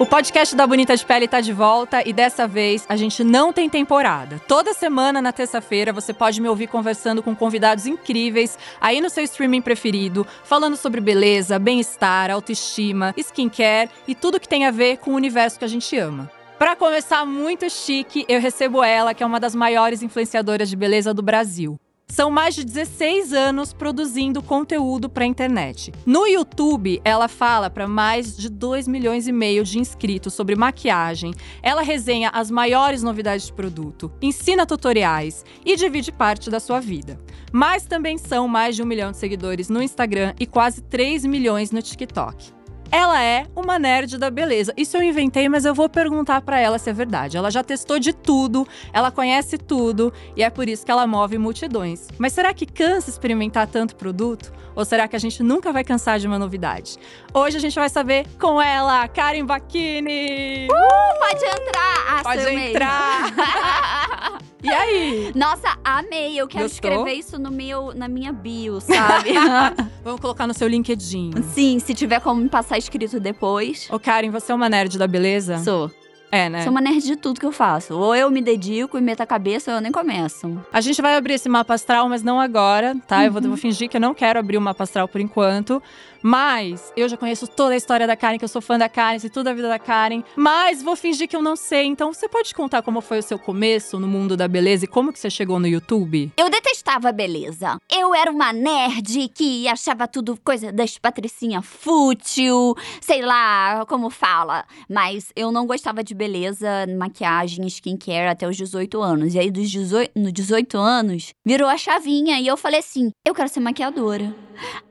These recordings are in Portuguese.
O podcast da Bonita de Pele tá de volta e dessa vez a gente não tem temporada. Toda semana na terça-feira você pode me ouvir conversando com convidados incríveis aí no seu streaming preferido, falando sobre beleza, bem-estar, autoestima, skincare e tudo que tem a ver com o universo que a gente ama. Para começar muito chique, eu recebo ela, que é uma das maiores influenciadoras de beleza do Brasil. São mais de 16 anos produzindo conteúdo para a internet. No YouTube, ela fala para mais de 2 milhões e meio de inscritos sobre maquiagem. Ela resenha as maiores novidades de produto, ensina tutoriais e divide parte da sua vida. Mas também são mais de um milhão de seguidores no Instagram e quase 3 milhões no TikTok. Ela é uma nerd da beleza. Isso eu inventei, mas eu vou perguntar para ela se é verdade. Ela já testou de tudo, ela conhece tudo e é por isso que ela move multidões. Mas será que cansa experimentar tanto produto? Ou será que a gente nunca vai cansar de uma novidade? Hoje a gente vai saber com ela, Karen Bacchini! Uh, pode entrar! Ah, Pode entrar! e aí? Nossa, amei! Eu quero Gostou? escrever isso no meu, na minha bio, sabe? Vamos colocar no seu LinkedIn. Sim, se tiver como me passar escrito depois. Ô, Karen, você é uma nerd da beleza? Sou. É, né? Sou uma nerd de tudo que eu faço. Ou eu me dedico e meto a cabeça, ou eu nem começo. A gente vai abrir esse mapa astral, mas não agora, tá? Eu vou, Uhum. vou fingir que eu não quero abrir o mapa astral por enquanto. Mas eu já conheço toda a história da Karen, que eu sou fã da Karen, sei tudo da vida da Karen. Mas vou fingir que eu não sei. Então você pode contar como foi o seu começo no mundo da beleza e como que você chegou no YouTube? Eu detestava a beleza. Eu era uma nerd que achava tudo coisa das patricinha fútil, sei lá como fala. Mas eu não gostava de beleza, maquiagem, skincare até os 18 anos. E aí, dos 18, no 18 anos, virou a chavinha e eu falei assim: eu quero ser maquiadora.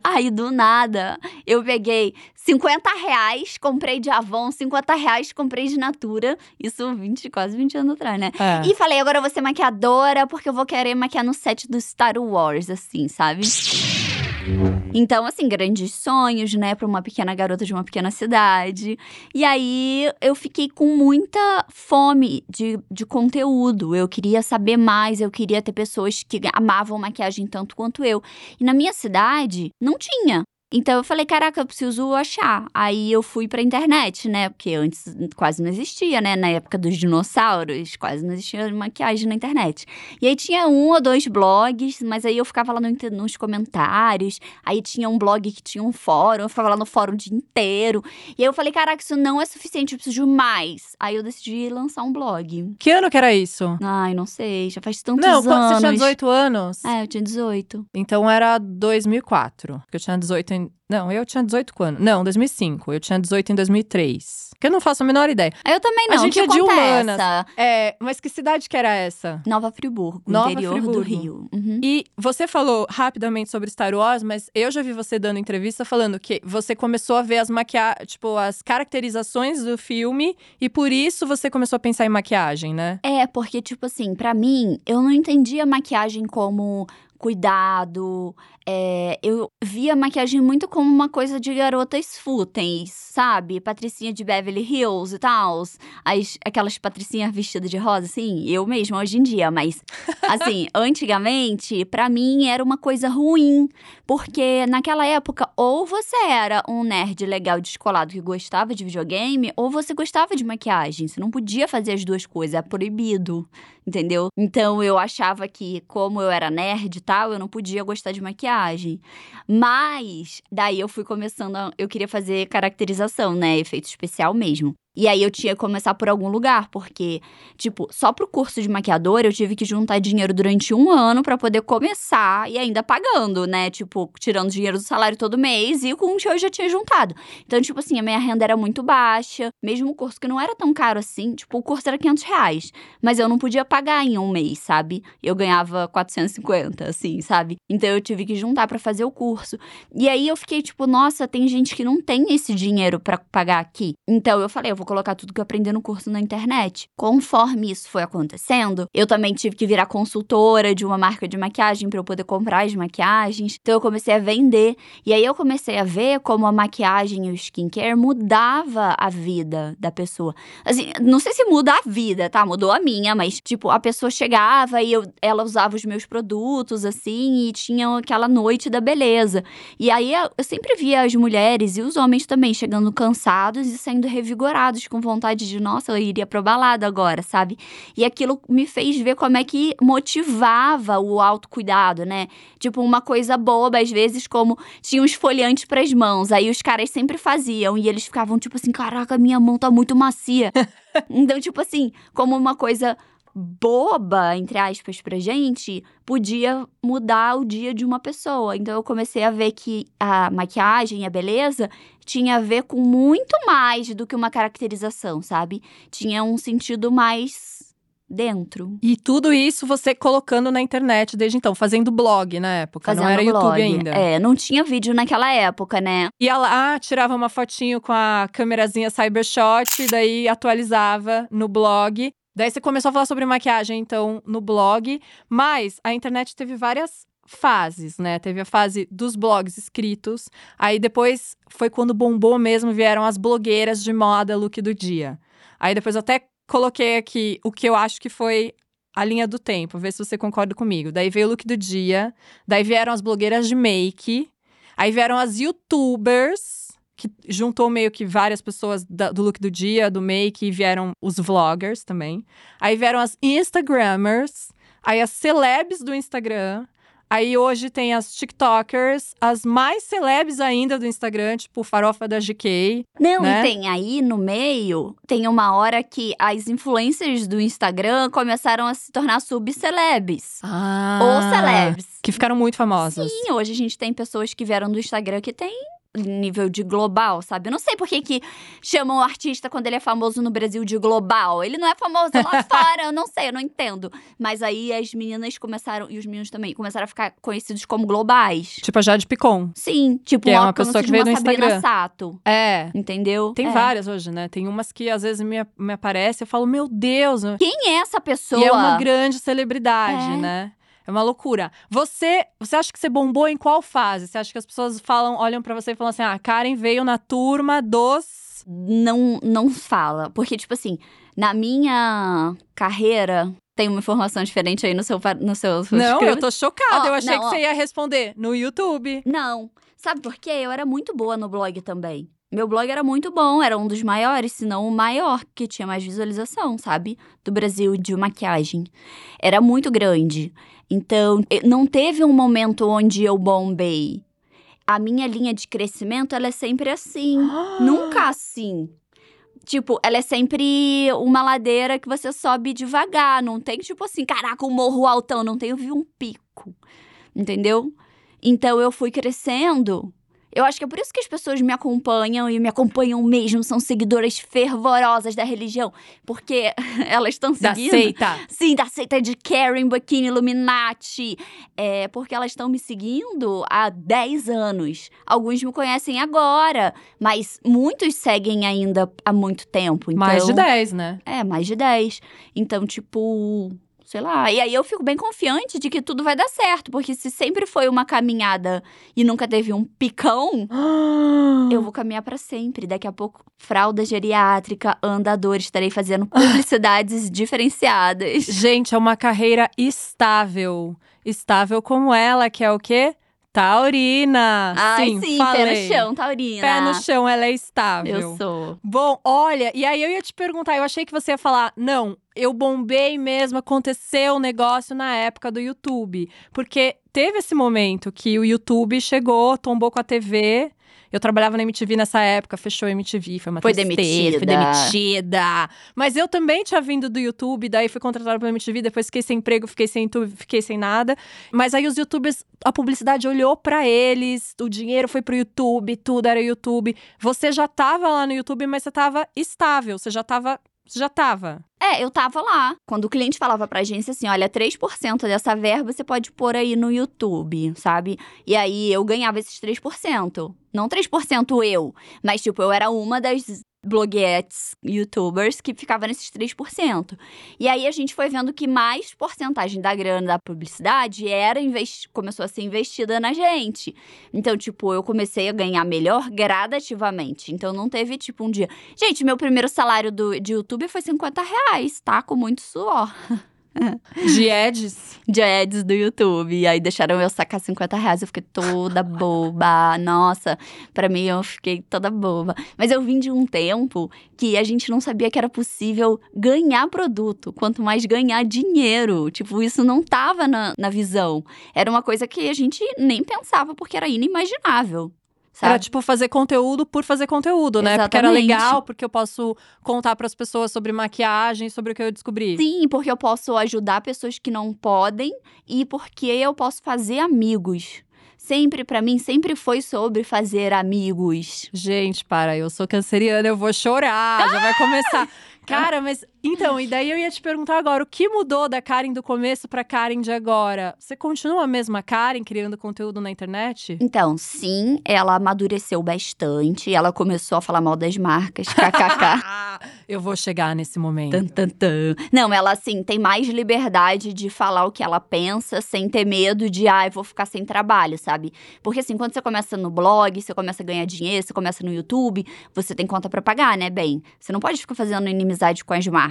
Aí, do nada, eu peguei 50 reais, comprei de Avon, 50 reais, comprei de Natura. Isso 20, quase 20 anos atrás, né? É. E falei, agora eu vou ser maquiadora, porque eu vou querer maquiar no set do Star Wars, assim, sabe? Então, assim, grandes sonhos, né, pra uma pequena garota de uma pequena cidade. E aí eu fiquei com muita fome de, de conteúdo. Eu queria saber mais, eu queria ter pessoas que amavam maquiagem tanto quanto eu. E na minha cidade, não tinha. Então eu falei, caraca, eu preciso achar. Aí eu fui pra internet, né? Porque antes quase não existia, né? Na época dos dinossauros, quase não existia maquiagem na internet. E aí tinha um ou dois blogs, mas aí eu ficava lá no nos comentários. Aí tinha um blog que tinha um fórum, eu ficava lá no fórum o dia inteiro. E aí eu falei, caraca, isso não é suficiente, eu preciso de mais. Aí eu decidi lançar um blog. Que ano que era isso? Ai, não sei, já faz tantos não, anos. quando você tinha 18 anos? É, eu tinha 18. Então era 2004. Que eu tinha 18 em. Não, eu tinha 18 quando? Não, 2005. Eu tinha 18 em 2003. Que eu não faço a menor ideia. Eu também A não, gente que é de conta humanas. essa? É, mas que cidade que era essa? Nova Friburgo, Nova interior do Friburgo. Rio. Uhum. E você falou rapidamente sobre Star Wars, mas eu já vi você dando entrevista falando que você começou a ver as maquia... tipo, as caracterizações do filme e por isso você começou a pensar em maquiagem, né? É, porque, tipo assim, pra mim, eu não entendia maquiagem como cuidado. é, eu via maquiagem muito como uma coisa de garotas fúteis, sabe? Patricinha de Beverly Hills e tal. As, aquelas patricinhas vestidas de rosa, assim, eu mesma hoje em dia, mas assim, antigamente, pra mim era uma coisa ruim, porque naquela época, ou você era um nerd legal descolado que gostava de videogame, ou você gostava de maquiagem. Você não podia fazer as duas coisas, é proibido, entendeu? Então eu achava que, como eu era nerd e tal, eu não podia gostar de maquiagem. Mas, daí eu fui começando, a, eu queria fazer caracterização, né? Efeito especial mesmo. E aí eu tinha que começar por algum lugar, porque, tipo, só pro curso de maquiador eu tive que juntar dinheiro durante um ano pra poder começar e ainda pagando, né? Tipo, tirando dinheiro do salário todo mês e com o que eu já tinha juntado. Então, tipo assim, a minha renda era muito baixa, mesmo o curso que não era tão caro assim, tipo, o curso era 500 reais. Mas eu não podia pagar em um mês, sabe? Eu ganhava 450, assim, sabe? Então eu tive que juntar pra fazer o curso. E aí eu fiquei tipo, nossa, tem gente que não tem esse dinheiro pra pagar aqui. Então eu falei, eu vou colocar tudo que eu aprendi no curso na internet. Conforme isso foi acontecendo, eu também tive que virar consultora de uma marca de maquiagem pra eu poder comprar as maquiagens. Então eu comecei a vender. E aí eu comecei a ver como a maquiagem e o skincare mudava a vida da pessoa. Assim, não sei se muda a vida, tá? Mudou a minha, mas tipo, a pessoa chegava e eu, ela usava os meus produtos assim e tinha aquela noite da beleza. E aí eu sempre via as mulheres e os homens também chegando cansados e saindo revigorados com vontade de, nossa, eu iria pro balada agora, sabe? E aquilo me fez ver como é que motivava o autocuidado, né? Tipo, uma coisa boba, às vezes, como tinha um esfoliante pras mãos. Aí os caras sempre faziam e eles ficavam, tipo assim, caraca, minha mão tá muito macia. então, tipo assim, como uma coisa boba, entre aspas, pra gente, podia mudar o dia de uma pessoa. Então eu comecei a ver que a maquiagem, a beleza, tinha a ver com muito mais do que uma caracterização, sabe? Tinha um sentido mais dentro. E tudo isso você colocando na internet desde então, fazendo blog na época, Fazendo não era blog. YouTube ainda. É, não tinha vídeo naquela época, né? Ia lá, tirava uma fotinho com a câmerazinha Cybershot, daí atualizava no blog. Daí você começou a falar sobre maquiagem, então, no blog. Mas a internet teve várias fases, né? Teve a fase dos blogs escritos. Aí depois foi quando bombou mesmo, vieram as blogueiras de moda look do dia. Aí depois eu até coloquei aqui o que eu acho que foi a linha do tempo, ver se você concorda comigo. Daí veio o look do dia, daí vieram as blogueiras de make, aí vieram as youtubers, que juntou meio que várias pessoas da- do look do dia, do make, e vieram os vloggers também. Aí vieram as instagrammers, aí as celebs do Instagram. Aí hoje tem as TikTokers, as mais celebs ainda do Instagram, tipo Farofa da GK. Não, Né? e tem aí no meio, tem uma hora que as influencers do Instagram começaram a se tornar subcelebs. Ah, Ou celebs. Que ficaram muito famosas. Sim, hoje a gente tem pessoas que vieram do Instagram que tem nível de global, sabe? Eu não sei por que, que chamam o artista quando ele é famoso no Brasil de global. Ele não é famoso lá fora, eu não sei, eu não entendo. Mas aí as meninas começaram, e os meninos também, começaram a ficar conhecidos como globais. Tipo a Jade Picon. Sim, tipo Que é um uma alcance pessoa que veio uma do Sabrina Instagram. Sato, É. entendeu? Tem É. várias hoje, né? Tem umas que às vezes me, me aparece e eu falo, meu Deus. Quem é essa pessoa? E é uma grande celebridade, É. né? É uma loucura. Você, você acha que você bombou em qual fase? Você acha que as pessoas falam, olham pra você e falam assim: "Ah, Karen veio na turma dos não não fala. Porque, tipo assim, na minha carreira, tem uma informação diferente aí no seu. No seu Não, script. eu tô chocada. Ó, eu achei não, que ó. você ia responder no YouTube. Não. Sabe por quê? Eu era muito boa no blog também. Meu blog era muito bom, era um dos maiores, se não o maior, que tinha mais visualização, sabe? Do Brasil de maquiagem. Era muito grande. Então, não teve um momento onde eu bombei. A minha linha de crescimento, ela é sempre assim. Nunca assim. Tipo, ela é sempre uma ladeira que você sobe devagar. Não tem, tipo assim, caraca, um morro altão. Não tem, eu vi um pico. Entendeu? Então eu fui crescendo. Eu acho que é por isso que as pessoas me acompanham e me acompanham mesmo, são seguidoras fervorosas da religião, porque elas estão Da seguindo. seita. Sim, da seita de Karen Bikini Illuminati. É, porque elas estão me seguindo há 10 anos. Alguns me conhecem agora, mas muitos seguem ainda há muito tempo. Então, Mais de 10, né? É, mais de 10. Então, tipo, sei lá. E aí eu fico bem confiante de que tudo vai dar certo, porque se sempre foi uma caminhada e nunca teve um picão, eu vou caminhar pra sempre. Daqui a pouco, fralda geriátrica, andador, estarei fazendo publicidades diferenciadas. Gente, é uma carreira estável. Estável como ela, que é o quê? Taurina. Ai, sim, sim, falei. pé no chão, Taurina. Pé no chão, ela é estável. Eu sou. Bom, olha, e aí eu ia te perguntar, eu achei que você ia falar, não, eu bombei mesmo, aconteceu um negócio na época do YouTube. Porque teve esse momento que o YouTube chegou, tombou com a TV. Eu trabalhava na MTV nessa época, fechou a MTV, foi uma Foi tristeza, demitida. demitida. Mas eu também tinha vindo do YouTube, daí fui contratada pela MTV, depois fiquei sem emprego, fiquei sem YouTube, fiquei sem nada. Mas aí os YouTubers, a publicidade olhou pra eles, o dinheiro foi pro YouTube, tudo era YouTube. Você já tava lá no YouTube, mas você tava estável, você já tava. Você já tava. É, eu tava lá. Quando o cliente falava pra agência assim: olha, 3% dessa verba você pode pôr aí no YouTube, sabe? E aí eu ganhava esses 3%. Não 3% eu, mas tipo, eu era uma das bloguetes, youtubers que ficava nesses 3%. E aí a gente foi vendo que mais porcentagem da grana da publicidade era começou a ser investida na gente. Então, tipo, eu comecei a ganhar melhor gradativamente. Então não teve, tipo, um dia. Gente, meu primeiro salário do, de YouTube foi 50 reais, tá? Com muito suor. De ads? De ads do YouTube. E aí deixaram eu sacar 50 reais. Eu fiquei toda boba. Nossa, pra mim eu fiquei toda boba. Mas eu vim de um tempo que a gente não sabia que era possível ganhar produto, quanto mais ganhar dinheiro. Tipo, isso não tava na, na visão. Era uma coisa que a gente nem pensava porque era inimaginável. Sabe? Era tipo fazer conteúdo por fazer conteúdo, né? Porque era Exatamente. legal, porque eu posso contar pras pessoas sobre maquiagem, sobre o que eu descobri. Sim, porque eu posso ajudar pessoas que não podem e porque eu posso fazer amigos. Sempre, pra mim, sempre foi sobre fazer amigos. Gente, para, eu sou canceriana, eu vou chorar, já vai começar. Cara, mas então, e daí eu ia te perguntar agora, o que mudou da Karen do começo pra Karen de agora? Você continua a mesma Karen criando conteúdo na internet? Então, sim, ela amadureceu bastante. Ela começou a falar mal das marcas, kkk. eu vou chegar nesse momento. Tan, tan, tan. Não, ela, assim, tem mais liberdade de falar o que ela pensa, sem ter medo de, ah, eu vou ficar sem trabalho, sabe? Porque, assim, quando você começa no blog, você começa a ganhar dinheiro, você começa no YouTube, você tem conta pra pagar, né, bem? Você não pode ficar fazendo inimizade com as marcas,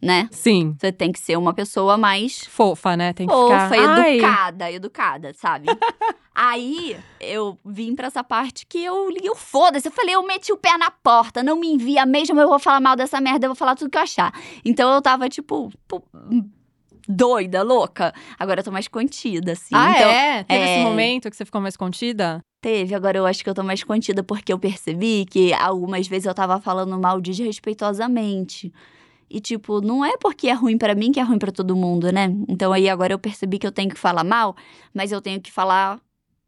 né? Sim. Você tem que ser uma pessoa mais Fofa, né? Tem que fofa, ficar. Ai, educada, educada, sabe? Aí eu vim pra essa parte que eu liguei o foda-se. Eu falei, eu meti o pé na porta, não me envia mesmo, eu vou falar mal dessa merda, eu vou falar tudo que eu achar. Então eu tava, tipo, doida, louca. Agora eu tô mais contida, assim. Ah, então, é? Teve esse é. momento que você ficou mais contida? Teve, agora eu acho que eu tô mais contida porque eu percebi que algumas vezes eu tava falando mal desrespeitosamente. E, tipo, não é porque é ruim pra mim que é ruim pra todo mundo, né? Então aí agora eu percebi que eu tenho que falar mal, mas eu tenho que falar.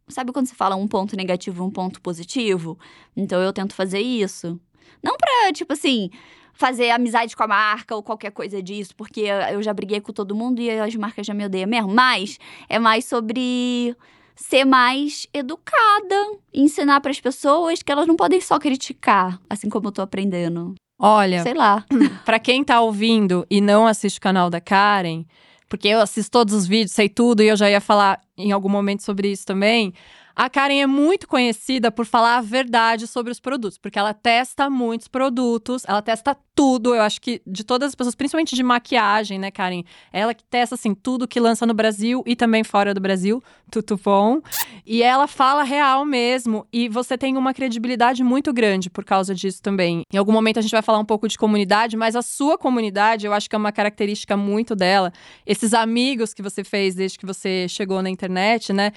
Sabe quando você fala um ponto negativo e um ponto positivo? Então eu tento fazer isso. Não pra, tipo assim, fazer amizade com a marca ou qualquer coisa disso, porque eu já briguei com todo mundo e as marcas já me odeiam mesmo. Mas é mais sobre ser mais educada, ensinar para as pessoas que elas não podem só criticar, assim como eu tô aprendendo. Olha, Sei lá. Pra quem tá ouvindo e não assiste o canal da Karen, porque eu assisto todos os vídeos, sei tudo e eu já ia falar em algum momento sobre isso também. A Karen é muito conhecida por falar a verdade sobre os produtos, porque ela testa muitos produtos, ela testa tudo. Eu acho que de todas as pessoas, principalmente de maquiagem, né, Karen? Ela que testa assim tudo que lança no Brasil e também fora do Brasil, tudo bom. E ela fala real mesmo, e você tem uma credibilidade muito grande por causa disso também. Em algum momento a gente vai falar um pouco de comunidade, mas a sua comunidade, eu acho que é uma característica muito dela. Esses amigos que você fez desde que você chegou na internet, né?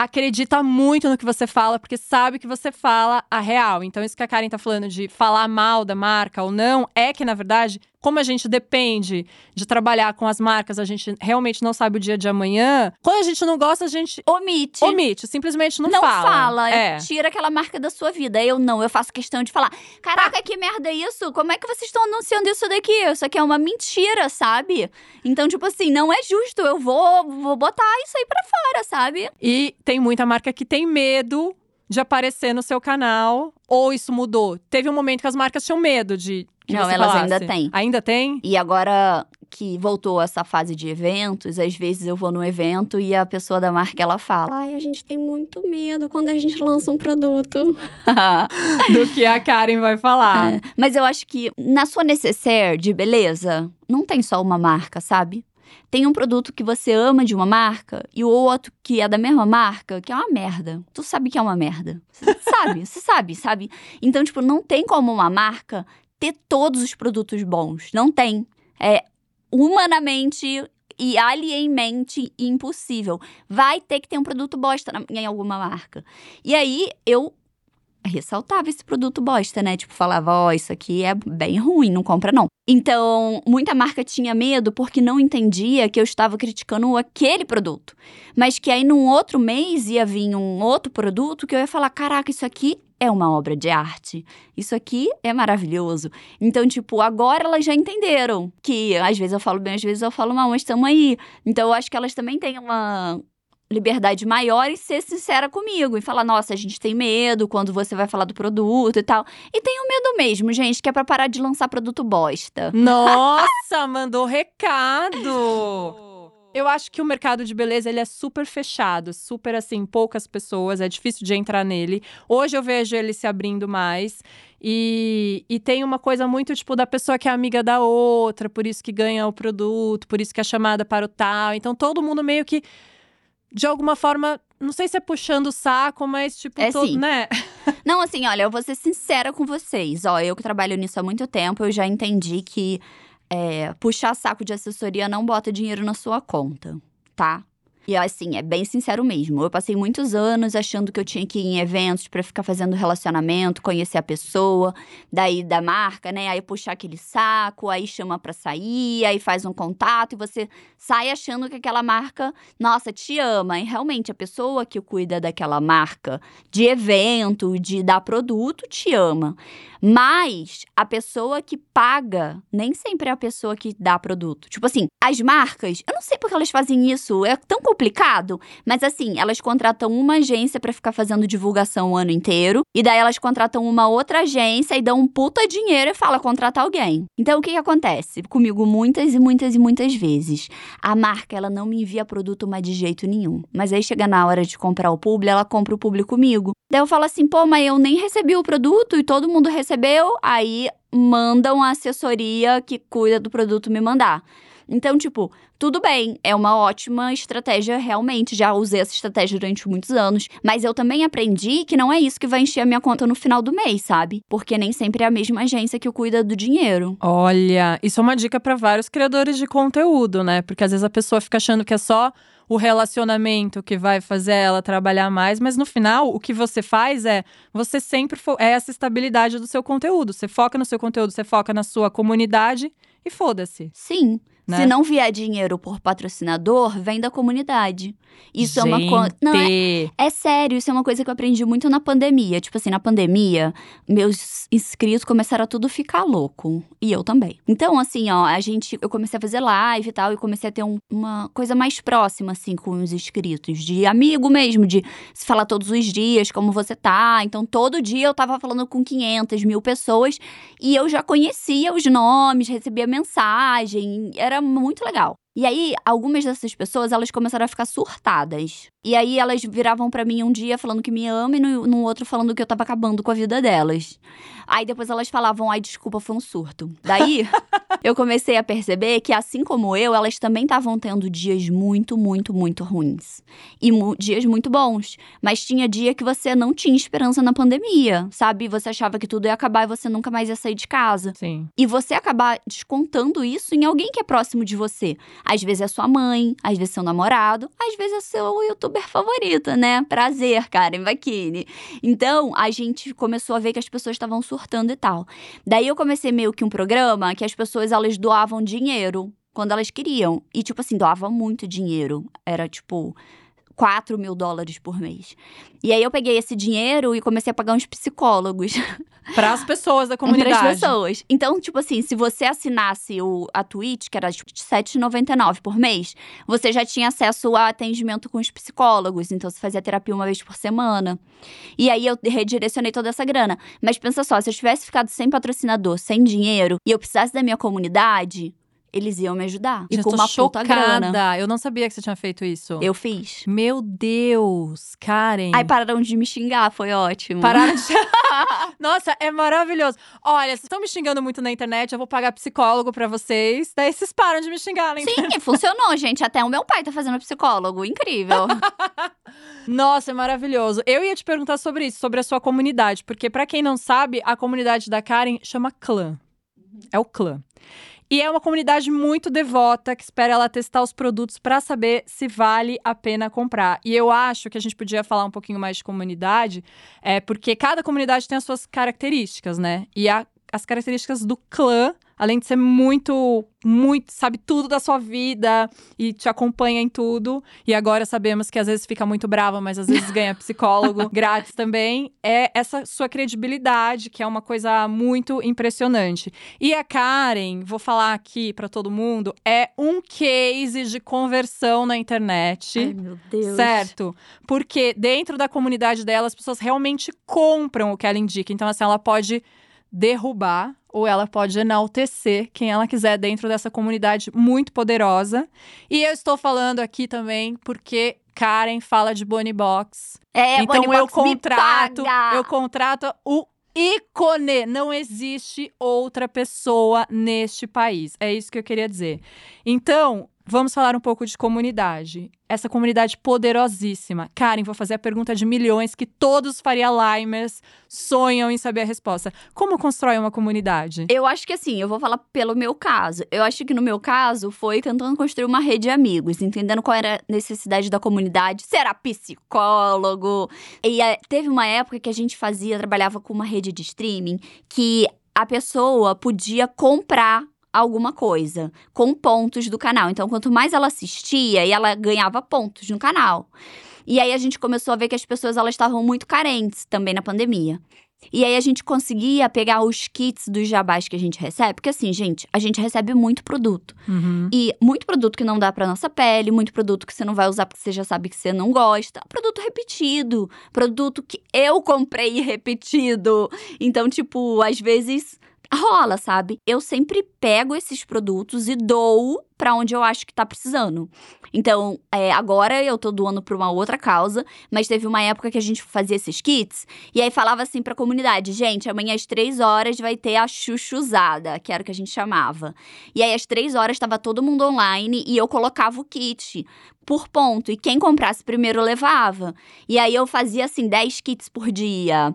Acredita muito no que você fala, porque sabe que você fala a real. Então, isso que a Karen tá falando de falar mal da marca ou não, é que, na verdade, como a gente depende de trabalhar com as marcas, a gente realmente não sabe o dia de amanhã. Quando a gente não gosta, a gente Omite. omite, simplesmente não, não fala. fala, É. tira aquela marca da sua vida. Eu não, eu faço questão de falar: caraca, que merda é isso? Como é que vocês estão anunciando isso daqui? Isso aqui é uma mentira, sabe? Então, tipo assim, não é justo. Eu vou, vou botar isso aí pra fora, sabe? E tem muita marca que tem medo de aparecer no seu canal. Ou isso mudou? Teve um momento que as marcas tinham medo de. Que Não, elas falasse. ainda têm. Ainda tem? E agora que voltou essa fase de eventos, às vezes eu vou num evento e a pessoa da marca ela fala: Ai, a gente tem muito medo quando a gente lança um produto. do que a Karen vai falar. É, Mas eu acho que na sua necessaire de beleza, não tem só uma marca, sabe? Tem um produto que você ama de uma marca e o outro que é da mesma marca, que é uma merda. Tu sabe que é uma merda. Você sabe, você sabe, sabe? Então, tipo, não tem como uma marca ter todos os produtos bons. Não tem. É humanamente e alienmente impossível. Vai ter que ter um produto bosta em alguma marca. E aí, eu ressaltava esse produto bosta, né? Tipo, falava, ó, isso aqui é bem ruim, não compra não. Então, muita marca tinha medo porque não entendia que eu estava criticando aquele produto. Mas que aí num outro mês ia vir um outro produto que eu ia falar, caraca, isso aqui é uma obra de arte. Isso aqui é maravilhoso. Então, tipo, agora elas já entenderam que às vezes eu falo bem, às vezes eu falo mal, mas estamos aí. Então, eu acho que elas também têm uma liberdade maior e ser sincera comigo e falar, nossa, a gente tem medo quando você vai falar do produto e tal. E tem o medo mesmo, gente, que é pra parar de lançar produto bosta. Nossa, mandou recado! Eu acho que o mercado de beleza ele é super fechado, super assim, poucas pessoas, é difícil de entrar nele. Hoje eu vejo ele se abrindo mais. E, e tem uma coisa muito, tipo, da pessoa que é amiga da outra, por isso que ganha o produto, por isso que é chamada para o tal. Então todo mundo meio que, de alguma forma, não sei se é puxando o saco, mas tipo, É todo, né? Não, assim, olha, eu vou ser sincera com vocês. Ó, eu que trabalho nisso há muito tempo, eu já entendi que é, puxar saco de assessoria não bota dinheiro na sua conta, tá? E assim, é bem sincero mesmo. Eu passei muitos anos achando que eu tinha que ir em eventos pra ficar fazendo relacionamento, conhecer a pessoa, daí da marca, né? Aí puxar aquele saco, aí chama pra sair, aí faz um contato e você sai achando que aquela marca, nossa, te ama. E realmente a pessoa que cuida daquela marca de evento, de dar produto, te ama. Mas a pessoa que paga nem sempre é a pessoa que dá produto. Tipo assim, as marcas, eu não sei porque elas fazem isso, é tão complicado, mas assim, elas contratam uma agência pra ficar fazendo divulgação o ano inteiro, e daí elas contratam uma outra agência e dão um puta dinheiro e fala contratar alguém. Então o que que acontece? Comigo muitas e muitas e muitas vezes. A marca, ela não me envia produto mais de jeito nenhum. Mas aí chega na hora de comprar o publi, ela compra o publi comigo. Daí eu falo assim, pô, mas eu nem recebi o produto e todo mundo recebeu. Aí mandam a assessoria que cuida do produto me mandar. Então, tipo, tudo bem, é uma ótima estratégia, realmente. Já usei essa estratégia durante muitos anos. Mas eu também aprendi que não é isso que vai encher a minha conta no final do mês, sabe? Porque nem sempre é a mesma agência que cuida do dinheiro. Olha, isso é uma dica para vários criadores de conteúdo, né? Porque às vezes a pessoa fica achando que é só o relacionamento que vai fazer ela trabalhar mais, mas no final o que você faz é você sempre fo- é essa estabilidade do seu conteúdo. Você foca no seu conteúdo, você foca na sua comunidade e foda-se. Sim. Né? Se não vier dinheiro por patrocinador, vem da comunidade. Isso é uma coisa. Não, é, Gente, é sério, isso é uma coisa que eu aprendi muito na pandemia. Tipo assim, na pandemia, meus inscritos começaram a tudo ficar louco. E eu também. Então, assim, ó, a gente. Eu comecei a fazer live e tal, e comecei a ter um- uma coisa mais próxima, assim, com os inscritos. De amigo mesmo, de se falar todos os dias como você tá. Então, todo dia eu tava falando com 500 mil pessoas. E eu já conhecia os nomes, recebia mensagem, era muito legal. E aí, algumas dessas pessoas, elas começaram a ficar surtadas. E aí, elas viravam pra mim um dia falando que me ama e no, no outro falando que eu tava acabando com a vida delas. Aí, depois elas falavam, ai, desculpa, foi um surto. Daí, eu comecei a perceber que, assim como eu, elas também estavam tendo dias muito, muito, muito ruins. E mu- dias muito bons. Mas tinha dia que você não tinha esperança na pandemia, sabe? Você achava que tudo ia acabar e você nunca mais ia sair de casa. sim. E você acabar descontando isso em alguém que é próximo de você. Às vezes é sua mãe, às vezes seu namorado, às vezes é seu youtuber favorito, né? Prazer, Karen Bakini. Então, a gente começou a ver que as pessoas estavam surtando e tal. Daí eu comecei meio que um programa que as pessoas elas doavam dinheiro quando elas queriam. E, tipo assim, doavam muito dinheiro. Era tipo. 4 mil dólares por mês. E aí eu peguei esse dinheiro e comecei a pagar uns psicólogos. Para as pessoas da Para as comunidade. pessoas. Então, tipo assim, se você assinasse o, a Twitch, que era tipo de R$7,99 por mês, você já tinha acesso a atendimento com os psicólogos. Então, você fazia terapia uma vez por semana. E aí eu redirecionei toda essa grana. Mas pensa só, se eu tivesse ficado sem patrocinador, sem dinheiro, e eu precisasse da minha comunidade, eles iam me ajudar. E Gente, com uma puta grana. chocada. Eu não sabia que você tinha feito isso. Eu fiz. Meu Deus, Karen. Aí pararam de me xingar, foi ótimo. Pararam de... Nossa, é maravilhoso. Olha, vocês estão me xingando muito na internet, eu vou pagar psicólogo pra vocês. Daí vocês param de me xingar na internet. Sim, funcionou, gente. Até o meu pai tá fazendo psicólogo. Incrível. Nossa, é maravilhoso. Eu ia te perguntar sobre isso, sobre a sua comunidade, porque pra quem não sabe, a comunidade da Karen chama clã. É o clã. E é uma comunidade muito devota que espera ela testar os produtos pra saber se vale a pena comprar. E eu acho que a gente podia falar um pouquinho mais de comunidade, é porque cada comunidade tem as suas características, né? E a- as características do clã, além de ser muito, muito, sabe tudo da sua vida e te acompanha em tudo. E agora sabemos que às vezes fica muito brava, mas às vezes ganha psicólogo grátis também. É essa sua credibilidade, que é uma coisa muito impressionante. E a Karen, vou falar aqui pra todo mundo, é um case de conversão na internet. Ai, meu Deus. Certo. Porque dentro da comunidade dela, as pessoas realmente compram o que ela indica. Então, assim, ela pode derrubar ou ela pode enaltecer quem ela quiser dentro dessa comunidade muito poderosa. E eu estou falando aqui também porque Karen fala de Bonnie Box. É, então Bonnie eu Box contrato, eu contrato o ícone. Não existe outra pessoa neste país. É isso que eu queria dizer. Então, vamos falar um pouco de comunidade. Essa comunidade poderosíssima. Karen, vou fazer a pergunta de milhões que todos os Faria Limers sonham em saber a resposta. Como constrói uma comunidade? Eu acho que assim, eu vou falar pelo meu caso. Eu acho que no meu caso foi tentando construir uma rede de amigos, entendendo qual era a necessidade da comunidade, se era psicólogo. E eh, teve uma época que a gente fazia, trabalhava com uma rede de streaming que a pessoa podia comprar alguma coisa com pontos do canal. Então, quanto mais ela assistia, e ela ganhava pontos no canal. E aí a gente começou a ver que as pessoas elas estavam muito carentes também na pandemia. E aí a gente conseguia pegar os kits dos jabás que a gente recebe, porque assim, gente, a gente recebe muito produto. Uhum. E muito produto que não dá pra nossa pele, muito produto que você não vai usar porque você já sabe que você não gosta. Produto repetido, produto que eu comprei repetido. Então, tipo, às vezes rola, sabe? Eu sempre pego esses produtos e dou pra onde eu acho que tá precisando. Então, é, agora eu tô doando pra uma outra causa, mas teve uma época que a gente fazia esses kits e aí falava assim pra comunidade: gente, amanhã às três horas vai ter a chuchuzada, que era o que a gente chamava. E aí às três horas tava todo mundo online e eu colocava o kit por ponto. E quem comprasse primeiro levava. E aí eu fazia assim 10 kits por dia.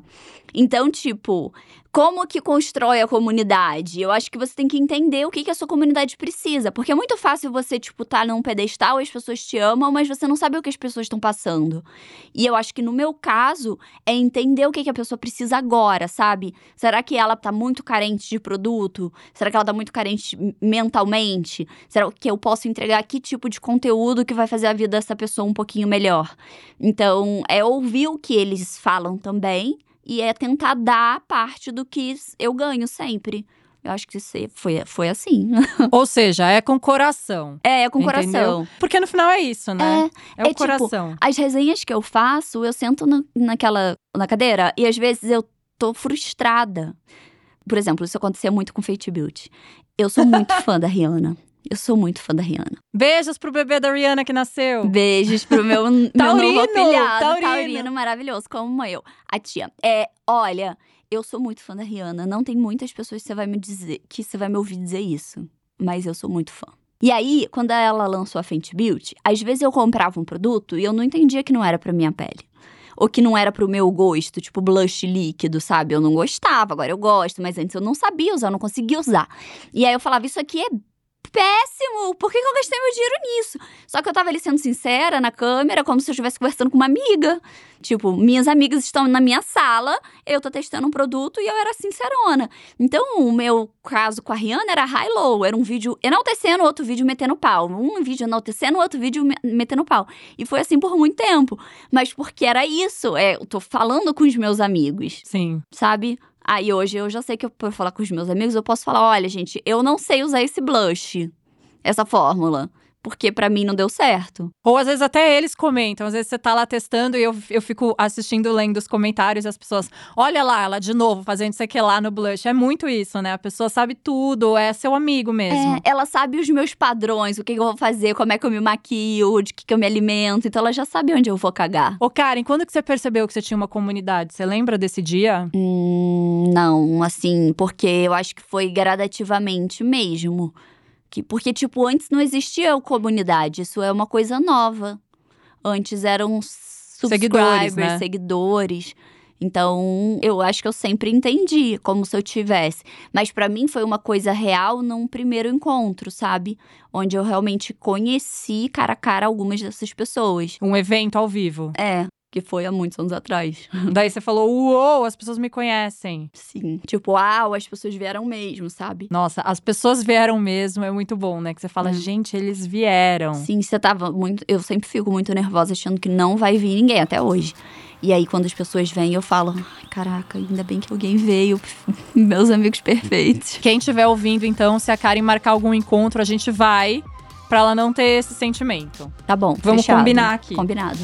Então, tipo, como que constrói a comunidade? Eu acho que você tem que entender o que, que a sua comunidade precisa. Porque é muito fácil você, tipo, tá num pedestal as pessoas te amam, mas você não sabe o que as pessoas estão passando. E eu acho que no meu caso, é entender o que, que a pessoa precisa agora, sabe? Será que ela tá muito carente de produto? Será que ela tá muito carente mentalmente? Será que eu posso entregar que tipo de conteúdo que vai fazer a vida dessa pessoa um pouquinho melhor? Então, é ouvir o que eles falam também e é tentar dar parte do que eu ganho sempre. Eu acho que isso foi, foi assim. Ou seja, é com coração. É, é com Entendeu? coração. Porque no final é isso, né? É, o é tipo, coração. As resenhas que eu faço, eu sento na, naquela na cadeira e às vezes eu tô frustrada. Por exemplo, isso acontecia muito com Fate Beauty. Eu sou muito fã da Rihanna. Eu sou muito fã da Rihanna. Beijos pro bebê da Rihanna que nasceu. Beijos pro meu, meu Taurino, novo afilhado, taurino. taurino. maravilhoso, como eu. A tia. É, olha, eu sou muito fã da Rihanna. Não tem muitas pessoas que você vai me dizer, que você vai me ouvir dizer isso. Mas eu sou muito fã. E aí, quando ela lançou a Fenty Beauty, às vezes eu comprava um produto e eu não entendia que não era pra minha pele. Ou que não era pro meu gosto, tipo blush líquido, sabe? Eu não gostava, agora eu gosto, mas antes eu não sabia usar, eu não conseguia usar. E aí eu falava, isso aqui é péssimo! Por que, que eu gastei meu dinheiro nisso? Só que eu tava ali sendo sincera na câmera, como se eu estivesse conversando com uma amiga. Tipo, minhas amigas estão na minha sala, eu tô testando um produto e eu era sincerona. Então, o meu caso com a Rihanna era high-low. Era um vídeo enaltecendo, outro vídeo metendo pau. Um vídeo enaltecendo, outro vídeo me- metendo pau. E foi assim por muito tempo. Mas porque era isso. É, eu tô falando com os meus amigos Sim. sabe? Aí hoje eu já sei que eu, por falar com os meus amigos, eu posso falar: olha, gente, eu não sei usar esse blush, essa fórmula. Porque pra mim não deu certo. Ou às vezes até eles comentam. Às vezes você tá lá testando e eu, eu fico assistindo, lendo os comentários e as pessoas. Olha lá, ela de novo fazendo isso aqui lá no blush. É muito isso, né? A pessoa sabe tudo, é seu amigo mesmo. É, ela sabe os meus padrões, o que, que eu vou fazer, como é que eu me maquio, de que, que eu me alimento. Então ela já sabe onde eu vou cagar. Ô, Karen, quando que você percebeu que você tinha uma comunidade? Você lembra desse dia? Hum, não, assim, porque eu acho que foi gradativamente mesmo. Que, porque, tipo, antes não existia comunidade, isso é uma coisa nova. Antes eram Seguidores, subscribers, né? seguidores. Então, eu acho que eu sempre entendi, como se eu tivesse. Mas pra mim foi uma coisa real num primeiro encontro, sabe? Onde eu realmente conheci cara a cara algumas dessas pessoas. Um evento ao vivo. É, que foi há muitos anos atrás. Daí você falou: Uou, as pessoas me conhecem. Sim. Tipo, uau, as pessoas vieram mesmo, sabe? Nossa, as pessoas vieram mesmo, é muito bom, né? Que você fala, Hum. gente, eles vieram. Sim, você tava muito. Eu sempre fico muito nervosa achando que não vai vir ninguém, até hoje. E aí, quando as pessoas vêm, eu falo: "Ai, caraca, ainda bem que alguém veio. Meus amigos perfeitos. Quem estiver ouvindo, então, se a Karen marcar algum encontro, a gente vai. Pra ela não ter esse sentimento. Tá bom. Vamos fechado. combinar aqui. Combinado.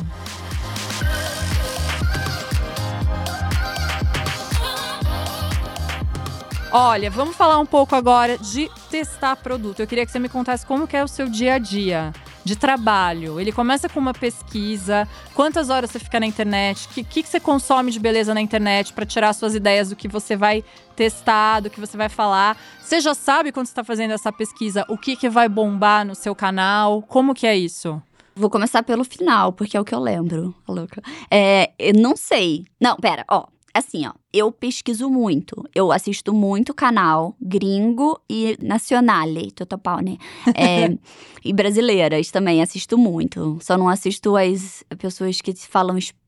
Olha, vamos falar um pouco agora de testar produto. Eu queria que você me contasse como que é o seu dia a dia de trabalho. Ele começa com uma pesquisa, quantas horas você fica na internet, o que, que, você consome de beleza na internet para tirar suas ideias do que você vai testar, do que você vai falar. Você já sabe quando você está fazendo essa pesquisa o que, que vai bombar no seu canal? Como que é isso? Vou começar pelo final, porque é o que eu lembro. Louca. É, eu não sei. Não, pera, ó assim, ó, eu pesquiso muito. Eu assisto muito canal gringo e nacionale, total, né? É, e brasileiras também assisto muito. Só não assisto as pessoas que falam espanhol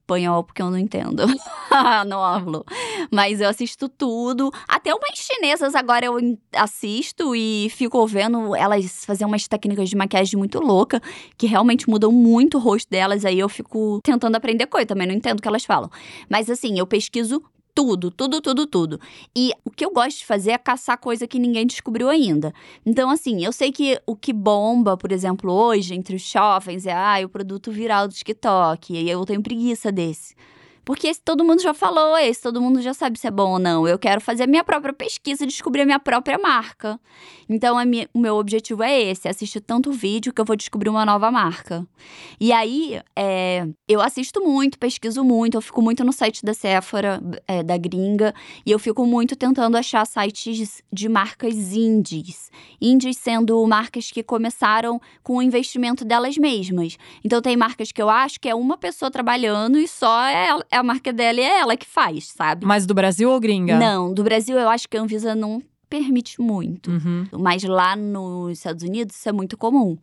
porque eu não entendo. não hablo. Mas eu assisto tudo. Até umas chinesas agora eu assisto e fico vendo elas fazer umas técnicas de maquiagem muito louca, que realmente mudam muito o rosto delas. Aí eu fico tentando aprender coisa, também não entendo o que elas falam. Mas assim, eu pesquiso tudo, tudo, tudo, tudo. E o que eu gosto de fazer é caçar coisa que ninguém descobriu ainda. Então, assim, eu sei que o que bomba, por exemplo, hoje entre os jovens é ah, o produto viral do TikTok. E eu tenho preguiça desse. Porque esse todo mundo já falou, esse todo mundo já sabe se é bom ou não. Eu quero fazer a minha própria pesquisa e descobrir a minha própria marca. Então, minha, o meu objetivo é esse: assistir tanto vídeo que eu vou descobrir uma nova marca. E aí, é, eu assisto muito, pesquiso muito, eu fico muito no site da Sephora, é, da gringa, e eu fico muito tentando achar sites de marcas indies. Indies sendo marcas que começaram com o investimento delas mesmas. Então, tem marcas que eu acho que é uma pessoa trabalhando e só é é a marca dela e é ela que faz, sabe? Mas do Brasil ou gringa? Não, do Brasil eu acho que a Anvisa não permite muito. Uhum. Mas lá nos Estados Unidos isso é muito comum.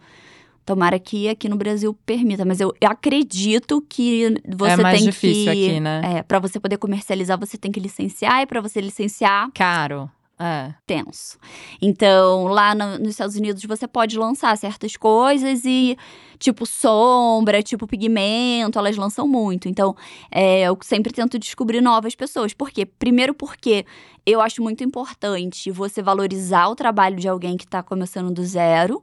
Tomara que aqui no Brasil permita, mas eu acredito que você é mais tem difícil que, aqui, né? É, para você poder comercializar, você tem que licenciar e para você licenciar, caro. É. Tenso. Então, lá no, nos Estados Unidos, você pode lançar certas coisas e, tipo, sombra, tipo, pigmento, elas lançam muito. Então, é, eu sempre tento descobrir novas pessoas. Por quê? Primeiro, porque eu acho muito importante você valorizar o trabalho de alguém que está começando do zero.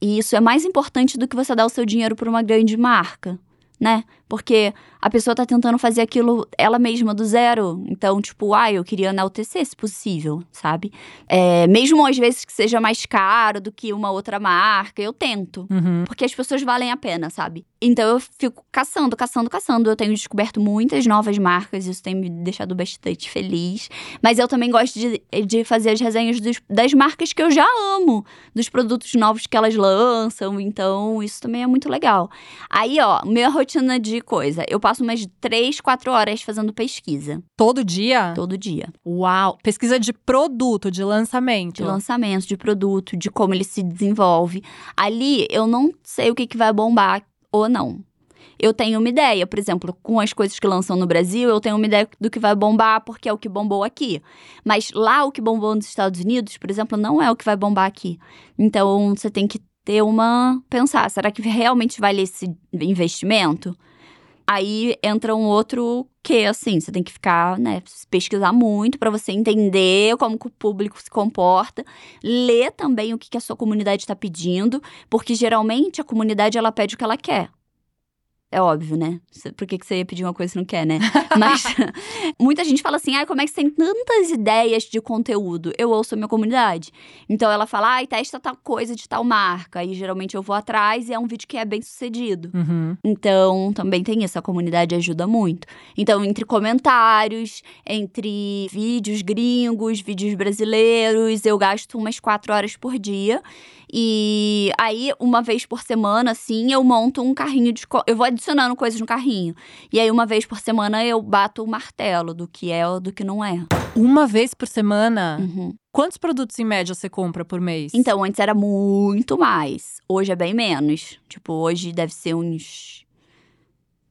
E isso é mais importante do que você dar o seu dinheiro para uma grande marca, né? Porque a pessoa tá tentando fazer aquilo ela mesma do zero. Então, tipo, ah, eu queria enaltecer se possível, sabe? É, mesmo às vezes que seja mais caro do que uma outra marca, eu tento. Uhum. Porque as pessoas valem a pena, sabe? Então eu fico caçando, caçando, caçando. Eu tenho descoberto muitas novas marcas, isso tem me deixado bastante feliz. Mas eu também gosto de, de fazer as resenhas dos, das marcas que eu já amo, dos produtos novos que elas lançam. Então, isso também é muito legal. Aí, ó, minha rotina de coisa. Eu passo umas três, quatro horas fazendo pesquisa. Todo dia? Todo dia. Uau! Pesquisa de produto, de lançamento. De lançamento, de produto, de como ele se desenvolve. Ali, eu não sei o que, que vai bombar ou não. Eu tenho uma ideia, por exemplo, com as coisas que lançam no Brasil, eu tenho uma ideia do que vai bombar porque é o que bombou aqui. Mas lá o que bombou nos Estados Unidos, por exemplo, não é o que vai bombar aqui. Então você tem que ter uma pensar, será que realmente vale esse investimento? Aí entra um outro que, assim, você tem que ficar, né, pesquisar muito para você entender como o público se comporta, ler também o que, que a sua comunidade está pedindo, porque geralmente a comunidade ela pede o que ela quer. É óbvio, né? Por que, que você ia pedir uma coisa que não quer, né? Mas muita gente fala assim: ah, como é que você tem tantas ideias de conteúdo? Eu ouço a minha comunidade. Então ela fala, ai, testa tal coisa de tal marca. Aí geralmente eu vou atrás e é um vídeo que é bem sucedido. Uhum. Então também tem isso, a comunidade ajuda muito. Então, entre comentários, entre vídeos gringos, vídeos brasileiros, eu gasto umas quatro horas por dia. E aí, uma vez por semana, assim, eu monto um carrinho de. Eu vou adicionando coisas no carrinho. E aí, uma vez por semana, eu bato o martelo do que é ou do que não é. Uma vez por semana? Uhum. Quantos produtos em média você compra por mês? Então, antes era muito mais. Hoje é bem menos. Tipo, hoje deve ser uns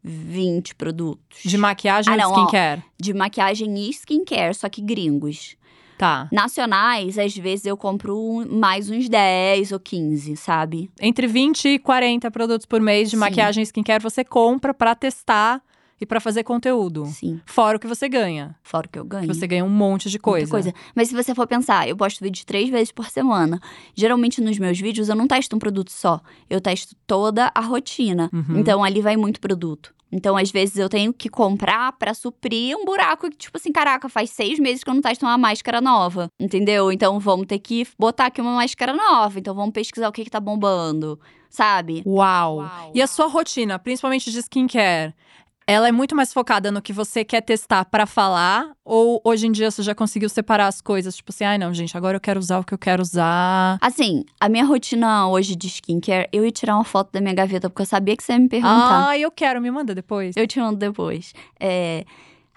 20 produtos. De maquiagem ah, ou skincare? Ó, de maquiagem e skincare, só que gringos. Tá. Nacionais, às vezes eu compro mais uns 10 ou 15, sabe? Entre 20 e 40 produtos por mês de Sim. maquiagem e skincare você compra para testar e para fazer conteúdo. Sim. Fora o que você ganha. Fora o que eu ganho. Você ganha um monte de coisa. coisa. Mas se você for pensar, eu posto vídeo três vezes por semana. Geralmente nos meus vídeos eu não testo um produto só. Eu testo toda a rotina. Uhum. Então ali vai muito produto Então, às vezes, eu tenho que comprar pra suprir um buraco que, tipo assim, caraca, faz seis meses que eu não testo uma máscara nova, entendeu? Então, vamos ter que botar aqui uma máscara nova. Então, vamos pesquisar o que, que tá bombando, sabe? Uau. E a sua rotina, principalmente de skincare, ela é muito mais focada no que você quer testar pra falar? Ou hoje em dia você já conseguiu separar as coisas? Tipo assim, ai não, gente, agora eu quero usar o que eu quero usar. Assim, a minha rotina hoje de skincare, eu ia tirar uma foto da minha gaveta, porque eu sabia que você ia me perguntar. Ah, eu quero, me manda depois. Eu te mando depois. É,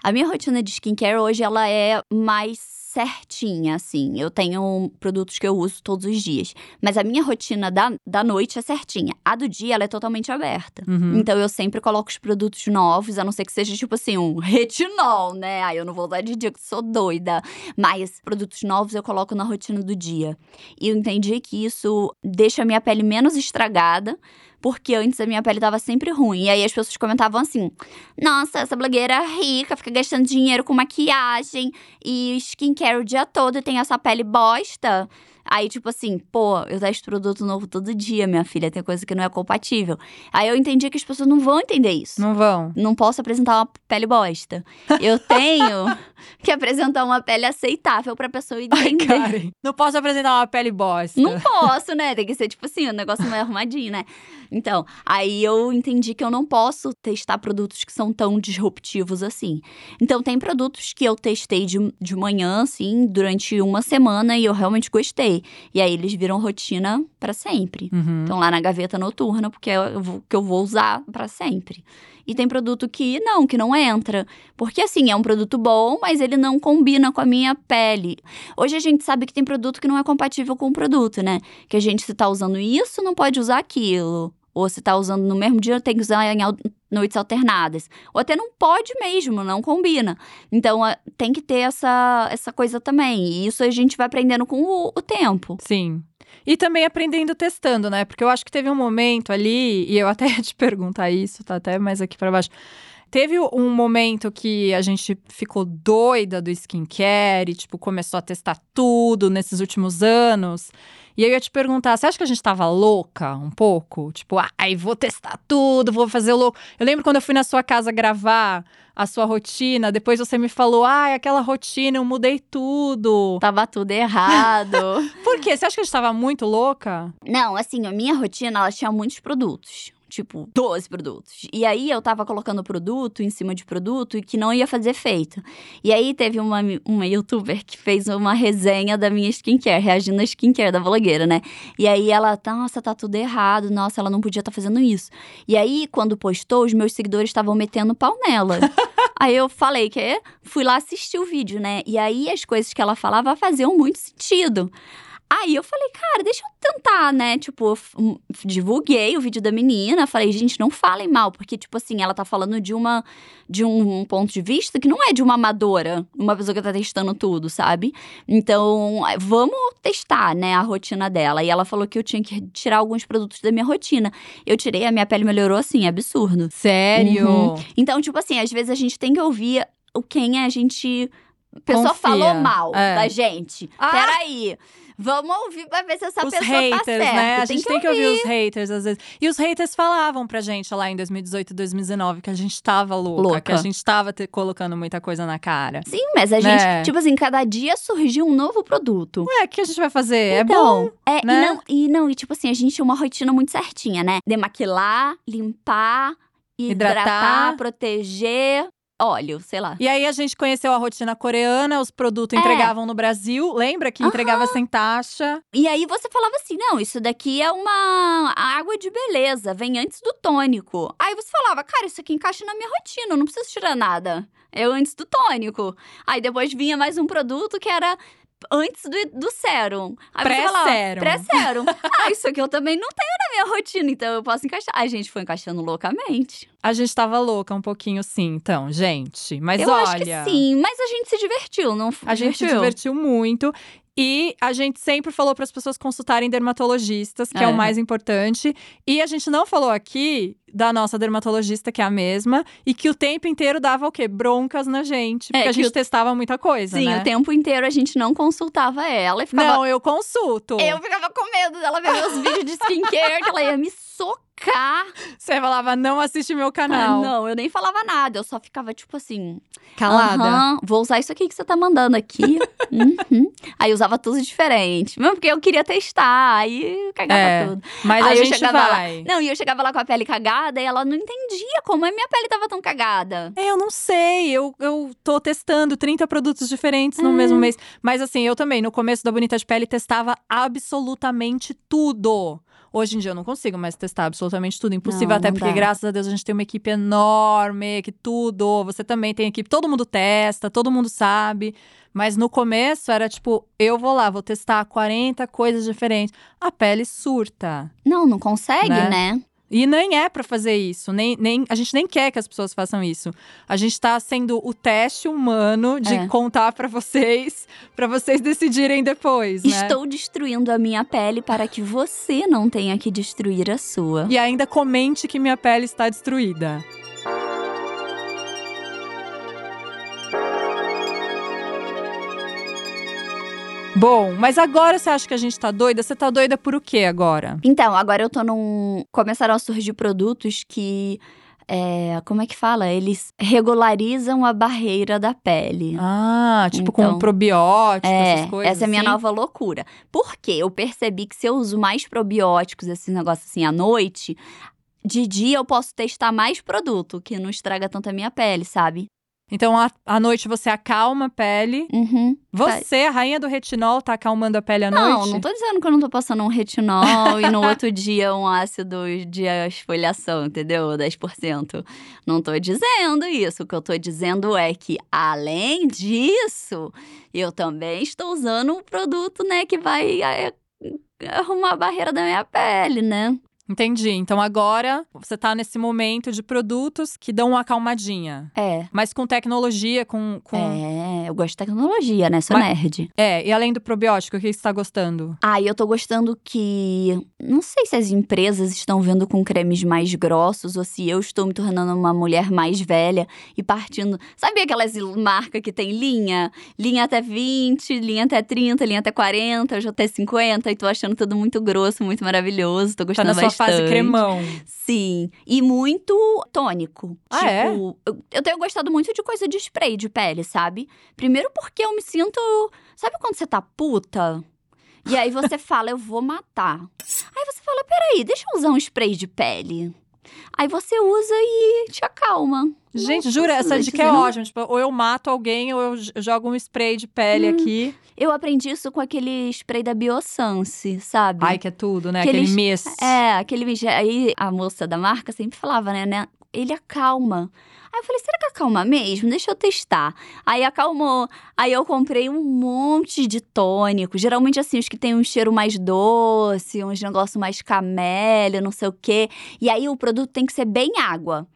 a minha rotina de skincare hoje, ela é mais certinha, assim. Eu tenho produtos que eu uso todos os dias. Mas a minha rotina da, da noite é certinha. A do dia, ela é totalmente aberta. Uhum. Então, eu sempre coloco os produtos novos, a não ser que seja, tipo assim, um retinol, né? Aí eu não vou usar de dia, que sou doida. Mas produtos novos eu coloco na rotina do dia. E eu entendi que isso deixa a minha pele menos estragada, porque antes a minha pele tava sempre ruim. E aí as pessoas comentavam assim: nossa, essa blogueira é rica, fica gastando dinheiro com maquiagem e skincare o dia todo e tem essa pele bosta. Aí, tipo assim, pô, eu testo produto novo todo dia, minha filha, tem coisa que não é compatível. Aí eu entendi que as pessoas não vão entender isso. Não vão. Não posso apresentar uma pele bosta. Eu tenho que apresentar uma pele aceitável pra pessoa Ai, entender. Karen, não posso apresentar uma pele bosta. Não posso, né? Tem que ser, tipo assim, um negócio mais arrumadinho, né? Então, aí eu entendi que eu não posso testar produtos que são tão disruptivos assim. Então, tem produtos que eu testei de, de manhã, assim, durante uma semana e eu realmente gostei. E aí eles viram rotina pra sempre. Uhum. Estão lá na gaveta noturna, porque é o que eu vou usar pra sempre. E tem produto que não, que não entra. Porque assim, é um produto bom, mas ele não combina com a minha pele. Hoje a gente sabe que tem produto que não é compatível com o produto, né? Que a gente, se tá usando isso, não pode usar aquilo. Ou se tá usando no mesmo dia, tem que usar em noites alternadas. Ou até não pode mesmo, não combina. Então, tem que ter essa, essa coisa também. E isso a gente vai aprendendo com o- o tempo. Sim. E também aprendendo testando, né? Porque eu acho que teve um momento ali, e eu até ia te perguntar isso, tá até mais aqui pra baixo. Teve um momento que a gente ficou doida do skincare e, tipo, começou a testar tudo nesses últimos anos. E eu ia te perguntar, você acha que a gente tava louca um pouco? Tipo, ai, vou testar tudo, vou fazer o louco. Eu lembro quando eu fui na sua casa gravar a sua rotina, depois você me falou, ai, aquela rotina, eu mudei tudo. Tava tudo errado. Por quê? Você acha que a gente tava muito louca? Não, assim, a minha rotina, ela tinha muitos produtos. Tipo, 12 produtos. E aí eu tava colocando produto em cima de produto e que não ia fazer efeito. E aí teve uma, uma youtuber que fez uma resenha da minha skincare, reagindo à skincare da blogueira, né? E aí ela, nossa, tá tudo errado, nossa, ela não podia estar fazendo isso. E aí, quando postou, os meus seguidores estavam metendo pau nela. aí eu falei que fui lá assistir o vídeo, né? E aí as coisas que ela falava faziam muito sentido. Aí eu falei, cara, deixa eu tentar, né? Tipo, f- um, divulguei o vídeo da menina, falei, gente, não falem mal, porque, tipo assim, ela tá falando de uma de um ponto de vista que não é de uma amadora, uma pessoa que tá testando tudo, sabe? Então, vamos testar, né, a rotina dela. E ela falou que eu tinha que tirar alguns produtos da minha rotina. Eu tirei, a minha pele melhorou assim, é absurdo. Sério? Uhum. Então, tipo assim, às vezes a gente tem que ouvir o quem a gente. A pessoa Confia. falou mal É. da gente. Ah! Peraí. Vamos ouvir pra ver se essa os pessoa haters, tá certa. né? A gente tem que ouvir os haters às vezes. E os haters falavam pra gente lá em 2018 e 2019 que a gente tava louca, Louca. que a gente tava te- colocando muita coisa na cara. Sim, mas a Né? gente, tipo assim, cada dia surgiu um novo produto. Ué, o que a gente vai fazer? é Então, bom. É, né? e, não, e não, e tipo assim, a gente tinha uma rotina muito certinha, né? Demaquilar, limpar, hidratar, Hidratar. proteger, óleo, sei lá. E aí a gente conheceu a rotina coreana, os produtos É. entregavam no Brasil. Lembra que entregava sem taxa? E aí você falava assim: não, isso daqui é uma água de beleza, vem antes do tônico. Aí você falava, cara, isso aqui encaixa na minha rotina, não preciso tirar nada. É antes do tônico. Aí depois vinha mais um produto que era antes do, do sérum. Pré-sérum. Pré-sérum. ah, isso aqui eu também não tenho na minha rotina, então eu posso encaixar. A gente foi encaixando loucamente. A gente tava louca um pouquinho sim, então, gente. Mas eu olha. acho que sim, mas a gente se divertiu, não A gente se divertiu? divertiu muito. E a gente sempre falou para as pessoas consultarem dermatologistas, que é. É. o mais importante. E a gente não falou aqui da nossa dermatologista, que é a mesma, e que o tempo inteiro dava o quê? Broncas na gente, porque É, a gente o- testava muita coisa, Sim, né? o tempo inteiro a gente não consultava ela e ficava. Não, eu consulto. Eu ficava com medo dela ver meus vídeos de skincare, que ela ia me socar. Você falava, não assiste meu Ah, canal. não, eu nem falava nada. Eu só ficava tipo assim. Calada. Vou usar isso aqui que você tá mandando aqui. Uhum. Aí usava tudo diferente. Mesmo porque eu queria testar, aí cagava É, tudo. Mas Aí a gente chegava lá, vai. Não, e eu chegava lá com a pele cagada e ela não entendia como a minha pele tava tão cagada. É, eu não sei. Eu, eu tô testando 30 produtos diferentes no mesmo mês. Mas assim, eu também, no começo da Bonita de Pele, testava absolutamente tudo. Hoje em dia eu não consigo mais testar absolutamente tudo. Impossível, Não, até não porque, dá. graças a Deus, a gente tem uma equipe enorme, que tudo. Você também tem equipe, todo mundo testa, todo mundo sabe. Mas no começo era tipo, eu vou lá, vou testar 40 coisas diferentes. A pele surta. Não, não consegue, Né? né? E nem é pra fazer isso, nem, nem a gente nem quer que as pessoas façam isso. A gente tá sendo o teste humano de É. contar pra vocês, pra vocês decidirem depois, né? Estou destruindo a minha pele para que você não tenha que destruir a sua. E ainda comente que minha pele está destruída. Bom, mas agora você acha que a gente tá doida? Você tá doida por o quê agora? Então, agora eu tô num. Começaram a surgir produtos que. é, como é que fala? Eles regularizam a barreira da pele. Ah, tipo com Então, probiótico, É, essas coisas. essa é a minha assim? nova loucura. Por quê? Eu percebi que se eu uso mais probióticos, esse negócio assim, à noite, de dia eu posso testar mais produto, que não estraga tanto a minha pele, sabe? Então, à, à noite você acalma a pele. Uhum. Você, a rainha do retinol, tá acalmando a pele à Não, noite? não tô dizendo que eu não tô passando um retinol e no outro dia um ácido de esfoliação, entendeu? 10%. Não tô dizendo isso. O que eu tô dizendo é que, além disso, eu também estou usando um produto, né, que vai é, arrumar a barreira da minha pele, né? Entendi. Então agora você tá nesse momento de produtos que dão uma acalmadinha. É. Mas com tecnologia, com. com... É, eu gosto de tecnologia, né? Sou Mas- nerd. É, e além do probiótico, o que você tá gostando? Ah, eu tô gostando que. Não sei se as empresas estão vindo com cremes mais grossos ou se eu estou me tornando uma mulher mais velha e partindo. Sabe aquelas marcas que tem linha? Linha até 20, linha até 30, linha até 40, eu já até 50 e tô achando tudo muito grosso, muito maravilhoso. Tô Tá gostando na sua bastante. fase cremão. Sim. E muito tônico. Ah, tipo, é? eu, eu tenho gostado muito de coisa de spray de pele, sabe? Primeiro porque eu me sinto. Sabe quando você tá puta? E aí você fala, eu vou matar. Aí você fala, peraí, deixa eu usar um spray de pele. Aí você usa e te acalma. Gente, Não jura, essa dica é ótima. Tipo, ou eu mato alguém, ou eu jogo um spray de pele Hum. aqui. Eu aprendi isso com aquele spray da Biossance, sabe? Ai, que é tudo, né? Aqueles- Aquele mist. É, aquele mija- Aí a moça da marca sempre falava, né, né? Ele acalma. Aí eu falei, será que acalma mesmo? Deixa eu testar. Aí acalmou. Aí eu comprei um monte de tônico. Geralmente, assim, os que tem um cheiro mais doce, uns negócio mais camélia, não sei o quê. E aí o produto tem que ser bem água.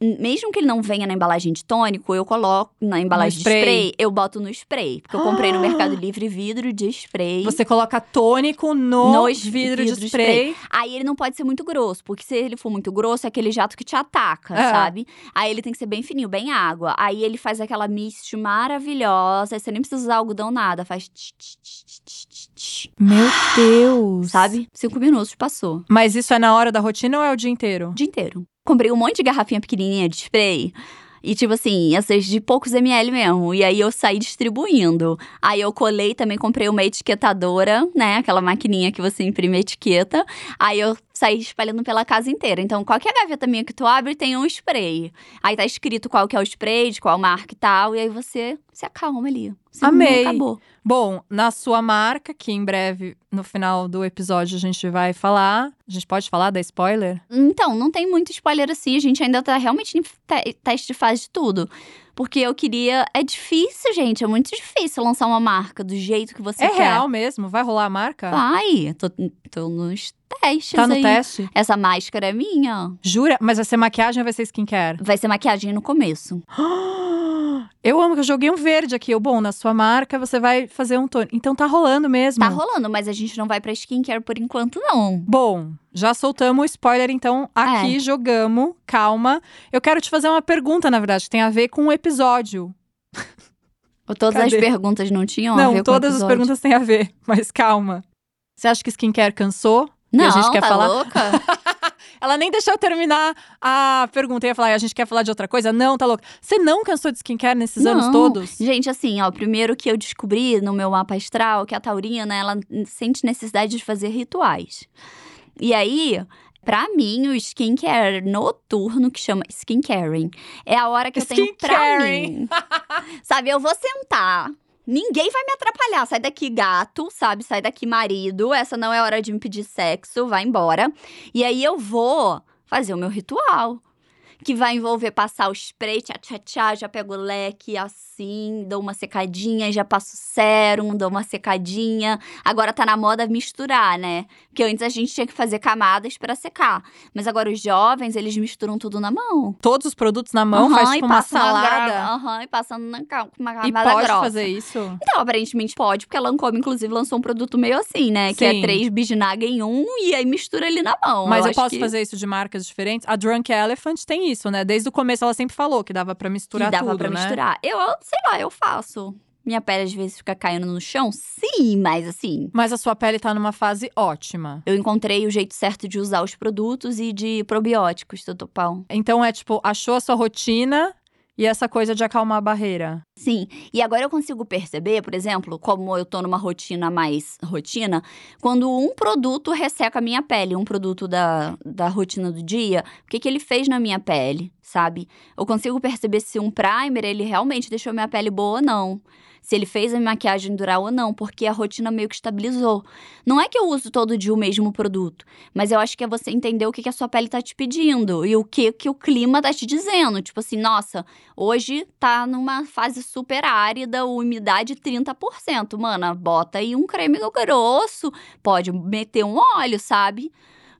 Mesmo que ele não venha na embalagem de tônico, eu coloco na embalagem spray. de spray, eu boto no spray. Porque eu comprei no Mercado Livre vidro de spray. Você coloca tônico no Nos vidro de de spray. Aí ele não pode ser muito grosso, porque se ele for muito grosso, é aquele jato que te ataca, É. sabe? Aí ele tem que ser bem fininho, bem água. Aí ele faz aquela mist maravilhosa, aí você nem precisa usar algodão nada, faz tch, tch, tch, Meu Deus. sabe? Cinco minutos, passou. Mas isso é na hora da rotina ou é o dia inteiro? O dia inteiro. Comprei um monte de garrafinha pequenininha de spray. E, tipo assim, essas de poucos ml mesmo. E aí eu saí distribuindo. Aí eu colei também, comprei uma etiquetadora, né? Aquela maquininha que você imprime a etiqueta. Aí eu saí espalhando pela casa inteira. Então, qualquer gaveta minha que tu abre tem um spray. Aí tá escrito qual que é o spray, de qual marca e tal. E aí você se acalma ali. Amei. Acabou. Bom, na sua marca, que em breve, no final do episódio, a gente vai falar. A gente pode falar da spoiler? Então, não tem muito spoiler assim. A gente ainda tá realmente em te- teste de fase de tudo. Porque eu queria. É difícil, gente. É muito difícil lançar uma marca do jeito que você é quer. real mesmo? Vai rolar a marca? Vai. Tô, tô nos testes Tá no aí. teste? Essa máscara é minha. Jura? Mas vai ser maquiagem ou vai ser skincare? Vai ser maquiagem no começo. Eu amo que eu joguei um verde aqui. Eu, bom, na sua marca você vai fazer um tônico. Então tá rolando mesmo. Tá rolando, mas a gente não vai pra skincare por enquanto, não. Bom, já soltamos o spoiler, então É. aqui jogamos. Calma. Eu quero te fazer uma pergunta, na verdade, que tem a ver com o episódio. Todas Cadê? as perguntas não tinham a Não, ver com o todas as perguntas têm a ver, mas calma. Você acha que skincare cansou? E Não, a gente quer tá falar? louca? Ela nem deixou eu terminar a pergunta. Eu ia falar, "E a gente quer falar de outra coisa? Não, tá louca. Você não cansou de skincare nesses anos Não. todos? Gente, assim, ó, primeiro que eu descobri no meu mapa astral que a taurina, ela sente necessidade de fazer rituais. E aí, pra mim, o skincare noturno, que chama skincaring, é a hora que eu tenho pra mim. sabe, eu vou sentar. Ninguém vai me atrapalhar. Sai daqui, gato, sabe? Sai daqui, marido. Essa não é hora de me pedir sexo, vai embora. E aí eu vou fazer o meu ritual. Que vai envolver passar o spray, tchá, tchá, tchá, já pego o leque assim, dou uma secadinha, já passo sérum, dou uma secadinha. Agora tá na moda misturar, né? Porque antes a gente tinha que fazer camadas pra secar. Mas agora os jovens, eles misturam tudo na mão. Todos os produtos na mão, Aham, faz e tipo uma salada. Aham, e passando na uma E camada pode grossa. fazer isso? Então, aparentemente pode, porque a Lancôme, inclusive, lançou um produto meio assim, né? Que Sim. é três bisnaga em um e aí mistura ali na mão. Mas eu, acho posso que- fazer isso de marcas diferentes? A Drunk Elephant tem isso, né? Desde o começo ela sempre falou que dava pra misturar que dava tudo, pra né? misturar. Eu, sei lá, eu faço. Minha pele às vezes fica caindo no chão? Sim, mas assim. Mas a sua pele tá numa fase ótima. Eu encontrei o jeito certo de usar os produtos e de probióticos, Totopão. Então é tipo, achou a sua rotina e essa coisa de acalmar a barreira. Sim, e agora eu consigo perceber, por exemplo, como eu tô numa rotina mais rotina, quando um produto resseca a minha pele, um produto da, da rotina do dia, o que, que ele fez na minha pele, sabe? Eu consigo perceber se um primer, ele realmente deixou minha pele boa ou não. Se ele fez a maquiagem durar ou não, porque a rotina meio que estabilizou. Não é que eu uso todo dia o mesmo produto, mas eu acho que é você entender o que, que a sua pele tá te pedindo e o que, que o clima tá te dizendo. Tipo assim, nossa, Hoje tá numa fase super árida, umidade 30%. Mana, bota aí um creme grosso, pode meter um óleo, sabe?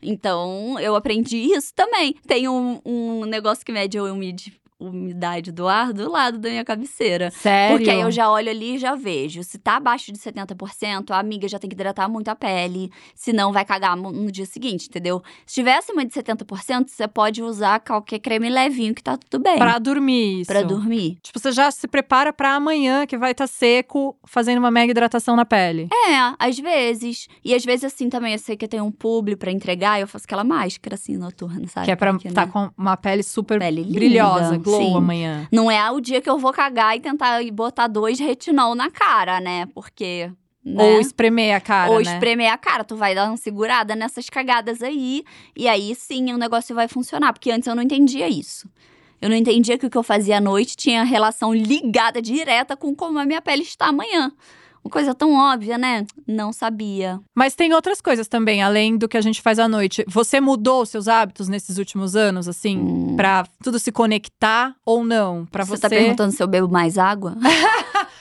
Então, eu aprendi isso também. Tem um, um negócio que mede a umid- umidade do ar do lado da minha cabeceira. Sério? Porque aí eu já olho ali e já vejo. Se tá abaixo de 70%, a amiga já tem que hidratar muito a pele. Senão vai cagar no dia seguinte, entendeu? Se tiver acima de 70%, você pode usar qualquer creme levinho que tá tudo bem. Pra dormir isso. Pra dormir. Tipo, você já se prepara pra amanhã, que vai estar seco, fazendo uma mega hidratação na pele. É, às vezes. E às vezes, assim, também, eu sei que eu tenho um publi pra entregar, eu faço aquela máscara, assim, noturna, sabe? que é pra estar né? com uma pele super Pele brilhosa, glow sim. amanhã. Não é o dia que eu vou cagar e tentar botar dois retinol na cara, né? Porque. Né? Ou espremer a cara, Ou né? espremer a cara, tu vai dar uma segurada nessas cagadas aí, e aí sim o negócio vai funcionar, porque antes eu não entendia isso. Eu não entendia que o que eu fazia à noite tinha relação ligada direta com como a minha pele está amanhã. Uma coisa tão óbvia, né? Não sabia. Mas tem outras coisas também, além do que a gente faz à noite. Você mudou os seus hábitos nesses últimos anos, assim? Hum. Pra tudo se conectar ou não? Pra você você. tá perguntando se eu bebo mais água?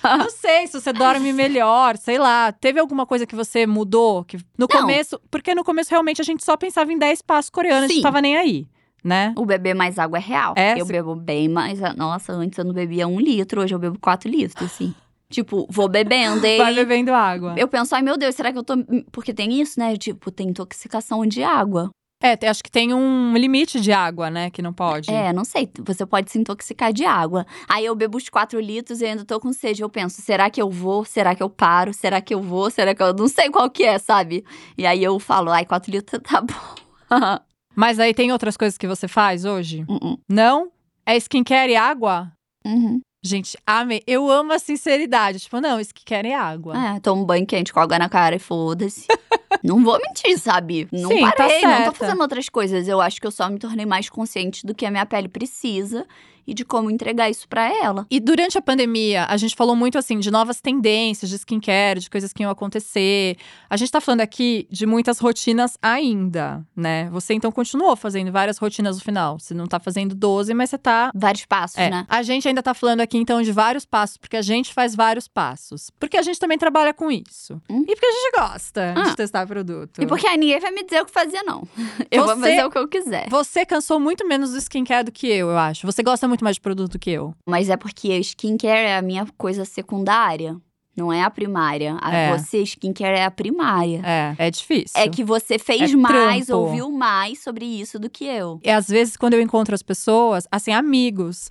Não sei, se você dorme melhor, sei lá. Teve alguma coisa que você mudou? Que no Não. começo. Porque no começo realmente a gente só pensava em 10 passos coreanos, a gente Sim. tava nem aí, né? O beber mais água é real. É? Eu Cê- bebo bem mais. Nossa, antes eu não bebia um litro, hoje eu bebo quatro litros, assim. Tipo, vou bebendo e. Vai bebendo água. Eu penso, ai meu Deus, será que eu tô. Porque tem isso, né? Tipo, tem intoxicação de água. É, acho que tem um limite de água, né? Que não pode. É, não sei. Você pode se intoxicar de água. Aí eu bebo os quatro litros e ainda tô com sede. Eu penso, será que eu vou? Será que eu paro? Será que eu vou? Será que eu. Não sei qual que é, sabe? E aí eu falo, ai, quatro litros tá bom. Mas aí tem outras coisas que você faz hoje? Uhum. Não? É skincare e água? Uhum. Gente, amei. Eu amo a sinceridade. Tipo, não, skincare e água. É, tomo banho quente com água na cara e foda-se. não vou mentir, sabe? Não Sim, tá parei, não certa. tô fazendo outras coisas. Eu acho que eu só me tornei mais consciente do que a minha pele precisa e de como entregar isso pra ela. E durante a pandemia, a gente falou muito assim de novas tendências de skincare, de coisas que iam acontecer. A gente tá falando aqui de muitas rotinas ainda, né? Você então continuou fazendo várias rotinas no final. Você não tá fazendo 12, mas você tá. Vários passos, É, né? a gente ainda tá falando aqui então de vários passos, porque a gente faz vários passos. Porque a gente também trabalha com isso. Hum. E porque a gente gosta Ah. de testar produto. E porque aí ninguém vai me dizer o que fazer, não. Eu vou Você- fazer o que eu quiser. Você cansou muito menos do skincare do que eu, eu acho. Você gosta muito mais de produto do que eu. Mas é porque skincare é a minha coisa secundária. Não é a primária. A É. Você, skincare é a primária. É, é difícil. É que você fez É mais, trampo. ouviu mais sobre isso do que eu. E às vezes, quando eu encontro as pessoas, assim, amigos,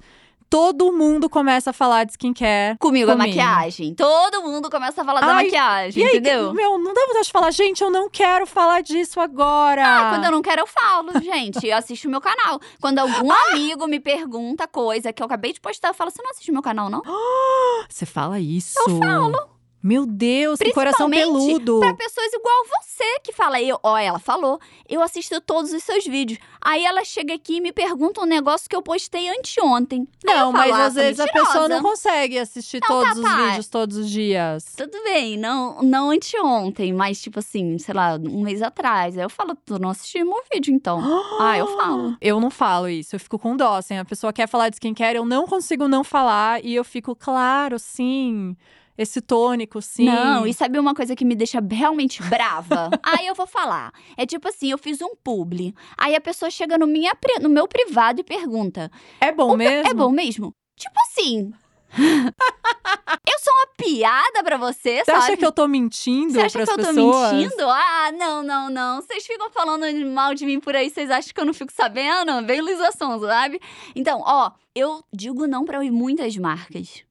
todo mundo começa a falar de skincare. Comigo, a Comigo. maquiagem. Todo mundo começa a falar da Ai, maquiagem, E aí, entendeu? meu, não dá vontade de falar, gente, eu não quero falar disso agora. Ah, quando eu não quero, eu falo, gente. Eu assisto o meu canal. Quando algum Ah! amigo me pergunta coisa que eu acabei de postar, eu falo: você não assiste o meu canal, não? Você fala isso? Eu falo. Meu Deus, que coração peludo. Pra pessoas igual você que fala, eu, ó, ela falou, eu assisto todos os seus vídeos. Aí ela chega aqui e me pergunta um negócio que eu postei anteontem. Não, mas falo, ah, às vezes a mentirosa. pessoa não consegue assistir todos os tá. vídeos todos os dias. Tudo bem, não, não anteontem, mas tipo assim, sei lá, um mês atrás. Aí eu falo, tu não assistiu meu vídeo, então. ah, eu falo. Eu não falo isso, eu fico com dó. Assim, a pessoa quer falar de skincare, eu não consigo não falar. E eu fico, claro, sim. Esse tônico, sim. Não, e sabe uma coisa que me deixa realmente brava? aí eu vou falar. É tipo assim, eu fiz um publi. Aí a pessoa chega no, minha, no meu privado e pergunta: É bom mesmo? É bom mesmo? Tipo assim. eu sou uma piada pra você, Você sabe? acha que eu tô mentindo Você acha que eu tô pessoas? mentindo? Ah, não, não, não. Vocês ficam falando mal de mim por aí, vocês acham que eu não fico sabendo? Bem Luísa Sonza, sabe? Então, ó, eu digo não pra muitas marcas.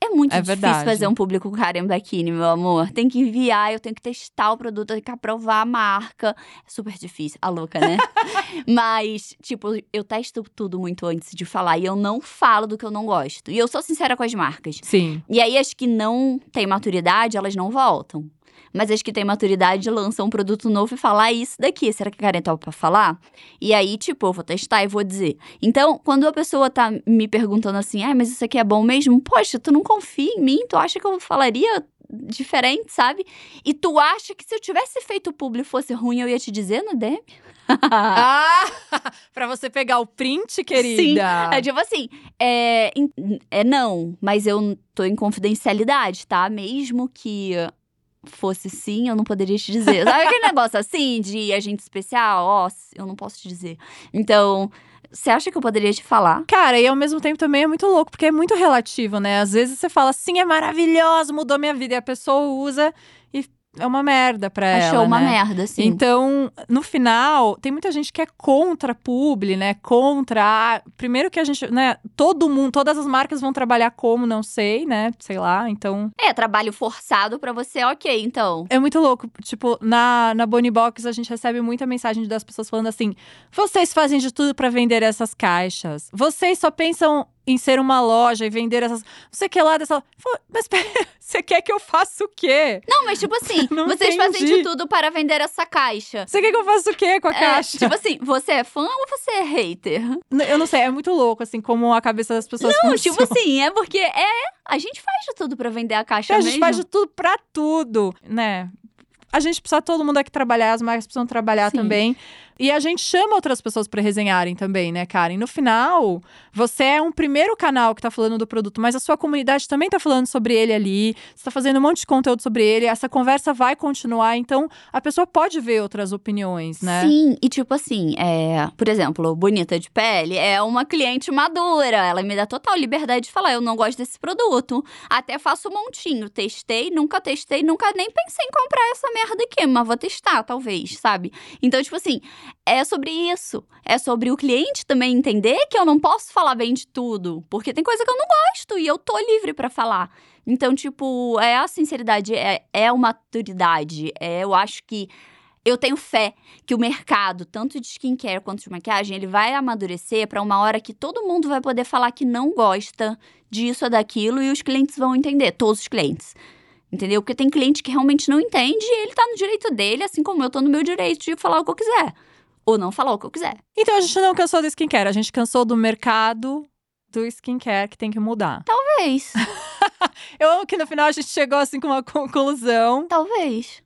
É muito É difícil verdade. fazer um público Karen Bikini, meu amor. Tem que enviar, eu tenho que testar o produto, tem que aprovar a marca. É super difícil, a louca, né? Mas, tipo, eu testo tudo muito antes de falar e eu não falo do que eu não gosto. E eu sou sincera com as marcas. Sim. E aí, as que não têm maturidade, elas não voltam. Mas as que têm maturidade lançam um produto novo e falam, ah, isso daqui, será que a Karen topa falar? E aí, tipo, eu vou testar e vou dizer. Então, quando a pessoa tá me perguntando assim, ah, mas isso aqui é bom mesmo? Poxa, tu não confia em mim? Tu acha que eu falaria diferente, sabe? E tu acha que se eu tivesse feito o publi e fosse ruim, eu ia te dizer no DM? ah! pra você pegar o print, querida. É tipo assim, é, é não, mas eu tô em confidencialidade, tá? Mesmo que fosse sim, eu não poderia te dizer. Sabe aquele negócio assim de agente especial? Ó, eu não posso te dizer. Então, você acha que eu poderia te falar? Cara, e ao mesmo tempo também é muito louco, porque é muito relativo, né? Às vezes você fala assim, é maravilhoso, mudou minha vida, e a pessoa usa e é uma merda pra ela. Achou uma né? merda, assim. Então, no final, tem muita gente que é contra a publi, né? Contra. a- Primeiro que a gente, né? Todo mundo, todas as marcas vão trabalhar como, não sei, né? Sei lá. Então, É, trabalho forçado pra você, ok, então. é muito louco. Tipo, na, na Bonnie Box a gente recebe muita mensagem das pessoas falando assim: vocês fazem de tudo pra vender essas caixas. Vocês só pensam em ser uma loja e vender essas. Não sei o que lá dessa. Mas pera, você quer que eu faça o quê? Não, mas tipo assim, vocês fazem de entendi. tudo para vender essa caixa. Você quer que eu faça o quê com a É, caixa? tipo assim, você é fã ou você é hater? Eu não sei, é muito louco, assim, como a cabeça das pessoas Não, funciona. tipo assim, é porque é. A gente faz de tudo pra vender a caixa a mesmo. gente faz de tudo pra tudo, né? A gente precisa todo mundo aqui trabalhar, as marcas precisam trabalhar Sim. também. E a gente chama outras pessoas pra resenharem também, né, Karen? No final, você é um primeiro canal que tá falando do produto, mas a sua comunidade também tá falando sobre ele ali. Você tá fazendo um monte de conteúdo sobre ele. Essa conversa vai continuar, então a pessoa pode ver outras opiniões, né? Sim, e tipo assim, é, por exemplo, Bonita de Pele é uma cliente madura. Ela me dá total liberdade de falar: eu não gosto desse produto. Até faço um montinho. Testei, nunca testei, nunca nem pensei em comprar essa merda aqui, mas vou testar, talvez, sabe? Então, tipo assim, é sobre isso. É sobre o cliente também entender que eu não posso falar bem de tudo, porque tem coisa que eu não gosto e eu tô livre pra falar. Então, tipo, é a sinceridade, é, é a maturidade. É, eu acho que eu tenho fé que o mercado, tanto de skincare quanto de maquiagem, ele vai amadurecer pra uma hora que todo mundo vai poder falar que não gosta disso ou daquilo e os clientes vão entender, todos os clientes. Entendeu? Porque tem cliente que realmente não entende e ele tá no direito dele, assim como eu tô no meu direito de falar o que eu quiser. Ou não falar o que eu quiser. Então a gente não cansou do skincare, a gente cansou do mercado do skincare que tem que mudar. Talvez. Eu amo que no final a gente chegou assim com uma conclusão. Talvez.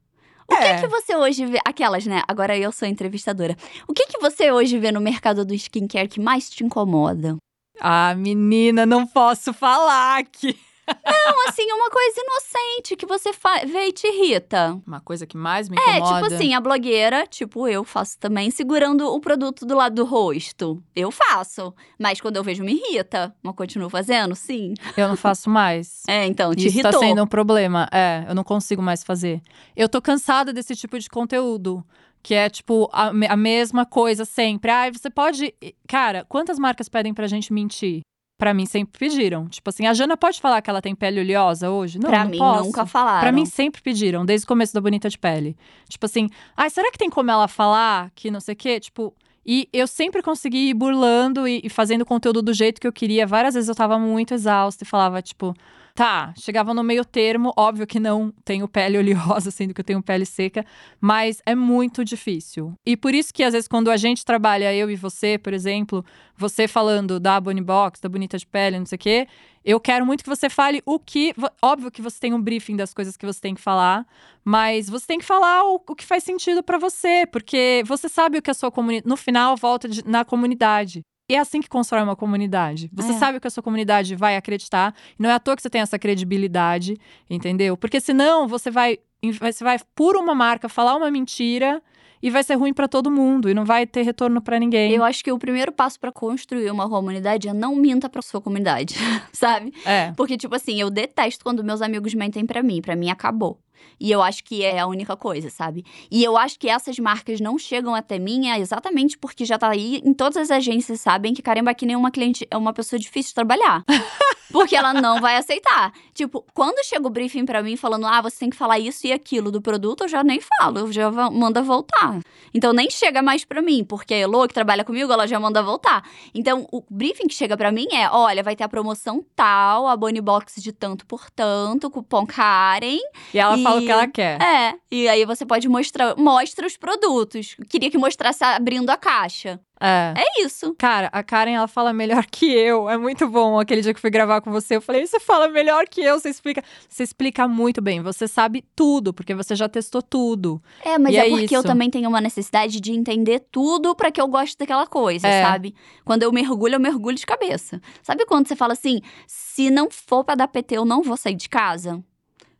O É. que que você hoje vê? Aquelas, né? Agora eu sou entrevistadora. O que que você hoje vê no mercado do skincare que mais te incomoda? Ah, menina, não posso falar aqui. Não, assim, uma coisa inocente que você vê e te irrita. Uma coisa que mais me É, incomoda. tipo assim, a blogueira, tipo eu faço também, segurando o produto do lado do rosto. Eu faço. Mas quando eu vejo, me irrita. Mas continuo fazendo? Sim. Eu não faço mais. É, então, te Isso irritou. tá sendo um problema. É, eu não consigo mais fazer. Eu tô cansada desse tipo de conteúdo. Que é, tipo, a, a mesma coisa sempre. Ai, você pode. Cara, quantas marcas pedem pra gente mentir? Pra mim, sempre pediram. Tipo assim, a Jana pode falar que ela tem pele oleosa hoje? Não, pra não mim, posso. nunca falaram. Pra mim, sempre pediram, desde o começo da Bonita de Pele. Tipo assim, ai, será que tem como ela falar que não sei o quê? Tipo, e eu sempre consegui ir burlando e, e fazendo conteúdo do jeito que eu queria. Várias vezes eu tava muito exausta e falava, tipo, tá, chegava no meio termo, óbvio que não tenho pele oleosa, sendo que eu tenho pele seca, mas é muito difícil. E por isso que às vezes quando a gente trabalha, eu e você, por exemplo, você falando da Bonnie Box, da Bonita de Pele, não sei o quê, eu quero muito que você fale o que. Óbvio que você tem um briefing das coisas que você tem que falar, mas você tem que falar o, o que faz sentido pra você, porque você sabe o que a sua comunidade. No final, volta de- na comunidade. E é assim que constrói uma comunidade. Você É. sabe o que a sua comunidade vai acreditar. E não é à toa que você tem essa credibilidade, entendeu? Porque senão você vai, você vai por uma marca falar uma mentira e vai ser ruim pra todo mundo e não vai ter retorno pra ninguém. Eu acho que o primeiro passo pra construir uma comunidade é não minta pra sua comunidade, sabe? É. Porque, tipo assim, eu detesto quando meus amigos mentem pra mim. Pra mim, acabou. E eu acho que é a única coisa, sabe? E eu acho que essas marcas não chegam até mim é exatamente porque já tá aí em todas as agências sabem que caramba, que nenhuma cliente é uma pessoa difícil de trabalhar. porque ela não vai aceitar. Tipo, quando chega o briefing pra mim falando, ah, você tem que falar isso e aquilo do produto, eu já nem falo, eu já manda voltar. Então nem chega mais pra mim, porque a Elo, que trabalha comigo, ela já manda voltar. Então, o briefing que chega pra mim é: olha, vai ter a promoção tal, a Bonnie Box de tanto por tanto, cupom Karen. E ela fala o E- que ela quer. É. E aí você pode mostrar, mostra os produtos. Queria que mostrasse abrindo a caixa. É. É isso. Cara, a Karen, ela fala melhor que eu. É muito bom. Aquele dia que eu fui gravar com você, eu falei, você fala melhor que eu, você explica. Você explica muito bem. Você sabe tudo, porque você já testou tudo. É, mas E é é porque eu isso. também tenho uma necessidade de entender tudo pra que eu goste daquela coisa, É. sabe? Quando eu mergulho, eu mergulho de cabeça. Sabe quando você fala assim: se não for pra dar PT, eu não vou sair de casa?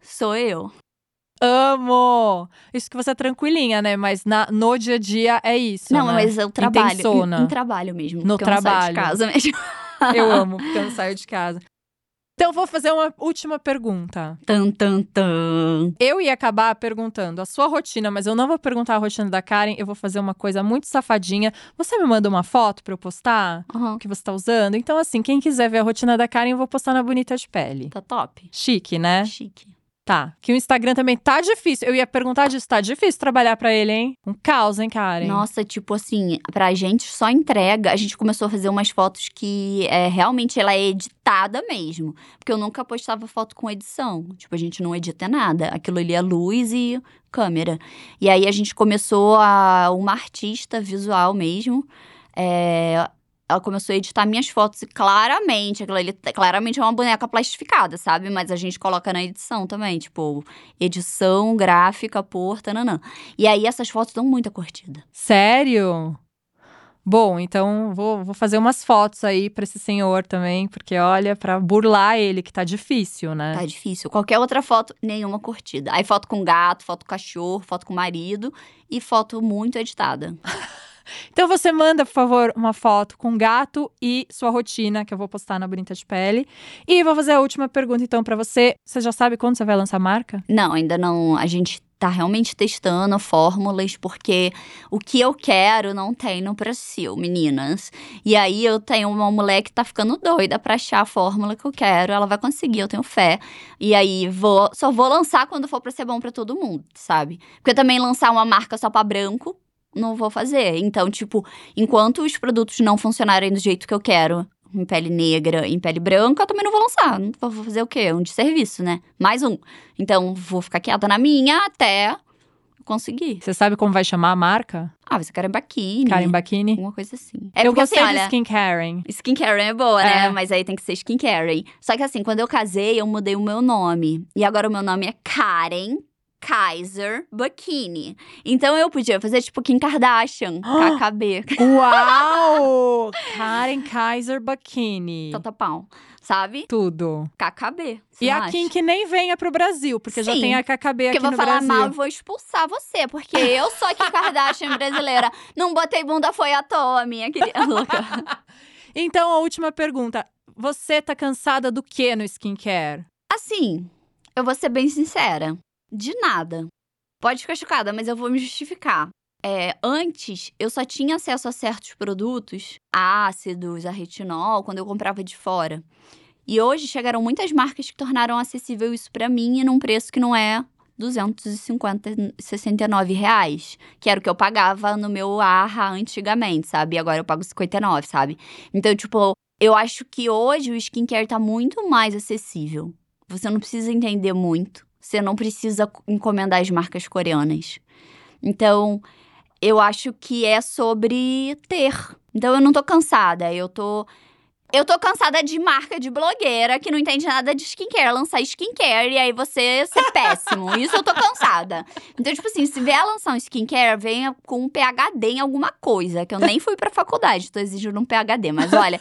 Sou eu. Amo! Isso que você é tranquilinha, né? Mas na- no dia a dia é isso. não, né? mas eu trabalho. Intensona. Em trabalho mesmo. No porque eu não saio de trabalho. casa mesmo. Eu amo, porque eu não saio de casa. Então, vou fazer uma última pergunta. Tan, tan, tan. Eu ia acabar perguntando a sua rotina, mas eu não vou perguntar a rotina da Karen. Eu vou fazer uma coisa muito safadinha. Você me manda uma foto pra eu postar? O que você tá usando? Então, assim, quem quiser ver a rotina da Karen, eu vou postar na Bonita de Pele. Tá top. Chique, né? Chique. Tá. Que o Instagram também tá difícil. Eu ia perguntar disso. Tá difícil trabalhar pra ele, hein? Um caos, hein, Karen? Nossa, tipo assim, pra gente só entrega. A gente começou a fazer umas fotos que é, realmente ela é editada mesmo. Porque eu nunca postava foto com edição. Tipo, a gente não edita nada. Aquilo ali é luz e câmera. E aí a gente começou a. Uma artista visual mesmo. é, ela começou a editar minhas fotos e claramente, aquilo ali claramente é uma boneca plastificada, sabe? Mas a gente coloca na edição também, tipo, edição, gráfica, por, tananã. E aí essas fotos dão muita curtida. Sério? Bom, então vou, vou fazer umas fotos aí pra esse senhor também, porque olha, pra burlar ele, que tá difícil, né? Tá difícil. Qualquer outra foto, nenhuma curtida. Aí foto com gato, foto com cachorro, foto com marido e foto muito editada. Então você manda, por favor, uma foto com gato e sua rotina, que eu vou postar na Bonita de Pele. E vou fazer a última pergunta, então, pra você. Você já sabe quando você vai lançar a marca? Não, ainda não. A gente tá realmente testando fórmulas, porque o que eu quero não tem no Brasil, meninas. E aí eu tenho uma mulher que tá ficando doida pra achar a fórmula que eu quero. Ela vai conseguir, eu tenho fé. E aí vou, só vou lançar quando for pra ser bom pra todo mundo, sabe? Porque também lançar uma marca só pra branco, não vou fazer. Então, tipo, enquanto os produtos não funcionarem do jeito que eu quero, em pele negra, em pele branca, eu também não vou lançar. Vou fazer o quê? Um de serviço, né? Mais um. Então, vou ficar quieta na minha até Consegui. Você sabe como vai chamar a marca? Ah, você quer Bakini. Karen Bakini? Alguma coisa assim. É eu porque, gostei assim, de olha, skincare. Skincare é boa, né? É. Mas aí tem que ser skincare. Só que assim, quando eu casei, eu mudei o meu nome. E agora o meu nome é Karen Kaiser Bakini. Então eu podia fazer tipo Kim Kardashian, KKB. Uau! Karen Kaiser Bakini. Tanta pau. Sabe? Tudo. KKB. E a acha? Kim que nem venha pro Brasil, porque já Sim, tem a KKB Porque aqui eu vou no falar Brasil. mal vou expulsar você, porque eu sou a Kim Kardashian brasileira. Não botei bunda, foi à toa, minha querida. Então, a última pergunta. Você tá cansada do que no skincare? Assim, eu vou ser bem sincera. De nada. Pode ficar chocada, mas eu vou me justificar. É, antes, eu só tinha acesso a certos produtos, a ácidos, a retinol, quando eu comprava de fora. E hoje chegaram muitas marcas que tornaram acessível isso pra mim e num preço que não é 269 reais, que era o que eu pagava no meu Arra antigamente, sabe? E agora eu pago 59, sabe? Então, tipo, eu acho que hoje o skincare tá muito mais acessível. Você não precisa entender muito. Você não precisa encomendar as marcas coreanas. Então, eu acho que é sobre ter. Então, eu não tô cansada. Eu tô. Eu tô cansada de marca de blogueira que não entende nada de skincare, lançar skincare e aí você ser péssimo. Isso eu tô cansada. Então, tipo assim, se vier lançar um skincare, venha com um PHD em alguma coisa, que eu nem fui pra faculdade, tô exigindo um PHD, mas olha,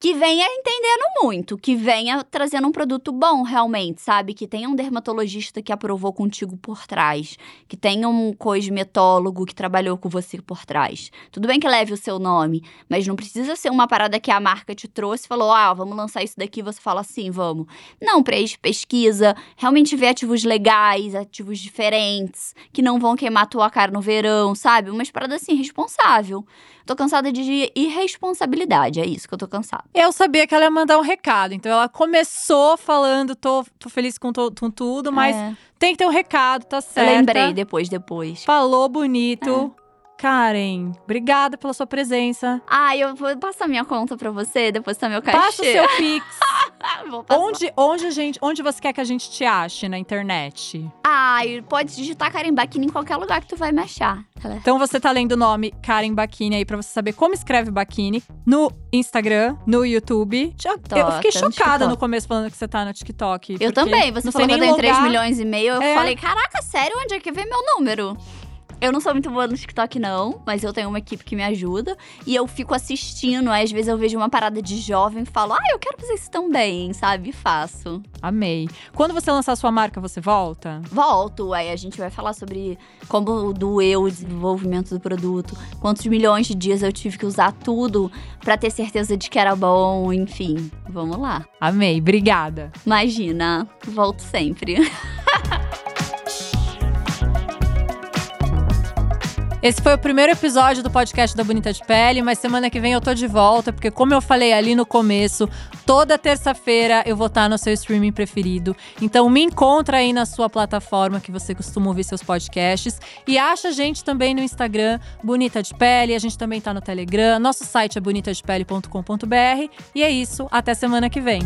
que venha entendendo muito, que venha trazendo um produto bom realmente, sabe? Que tenha um dermatologista que aprovou contigo por trás, que tenha um cosmetólogo que trabalhou com você por trás. Tudo bem que leve o seu nome, mas não precisa ser uma parada que a marca te trouxe e falou: ah, vamos lançar isso daqui, você fala assim, vamos. Não, pres- pesquisa, realmente vê ativos legais, ativos diferentes, que não vão queimar tua cara no verão, sabe? Umas paradas assim, responsável. Tô cansada de irresponsabilidade, é isso que eu tô cansada. Eu sabia que ela ia mandar um recado, então ela começou falando, tô, tô feliz com, to- com tudo, mas É. tem que ter um recado, tá certo. lembrei depois, depois. Falou bonito. Karen, obrigada pela sua presença. Ah, eu vou passar minha conta pra você, depois tá meu cachê. Passa o seu Pix. Onde, onde, a gente, onde você quer que a gente te ache na internet? Ai, pode digitar Karen Bakini em qualquer lugar que tu vai me achar. Ela- Então você tá lendo o nome Karen Bakini aí pra você saber como escreve Bakini no Instagram, no YouTube. Eu fiquei tá no chocada TikTok. no começo falando que você tá no TikTok. Eu também, você não falou que eu tenho 3 logar. milhões e meio. Eu É. falei, caraca, sério, onde é que vem meu número? Eu não sou muito boa no TikTok, não, mas eu tenho uma equipe que me ajuda. E eu fico assistindo, aí às vezes eu vejo uma parada de jovem e falo, ah, eu quero fazer isso também, sabe? E faço. Amei. Quando você lançar sua marca, você volta? Volto, aí a gente vai falar sobre como doeu o desenvolvimento do produto, quantos milhões de dias eu tive que usar tudo pra ter certeza de que era bom, enfim. Vamos lá. Amei, obrigada. Imagina, volto sempre. Esse foi o primeiro episódio do podcast da Bonita de Pele, mas semana que vem eu tô de volta, porque como eu falei ali no começo, toda terça-feira eu vou estar no seu streaming preferido. Então me encontra aí na sua plataforma que você costuma ouvir seus podcasts e acha a gente também no Instagram, Bonita de Pele, a gente também tá no Telegram, nosso site é bonitadepele.com.br e é isso, até semana que vem.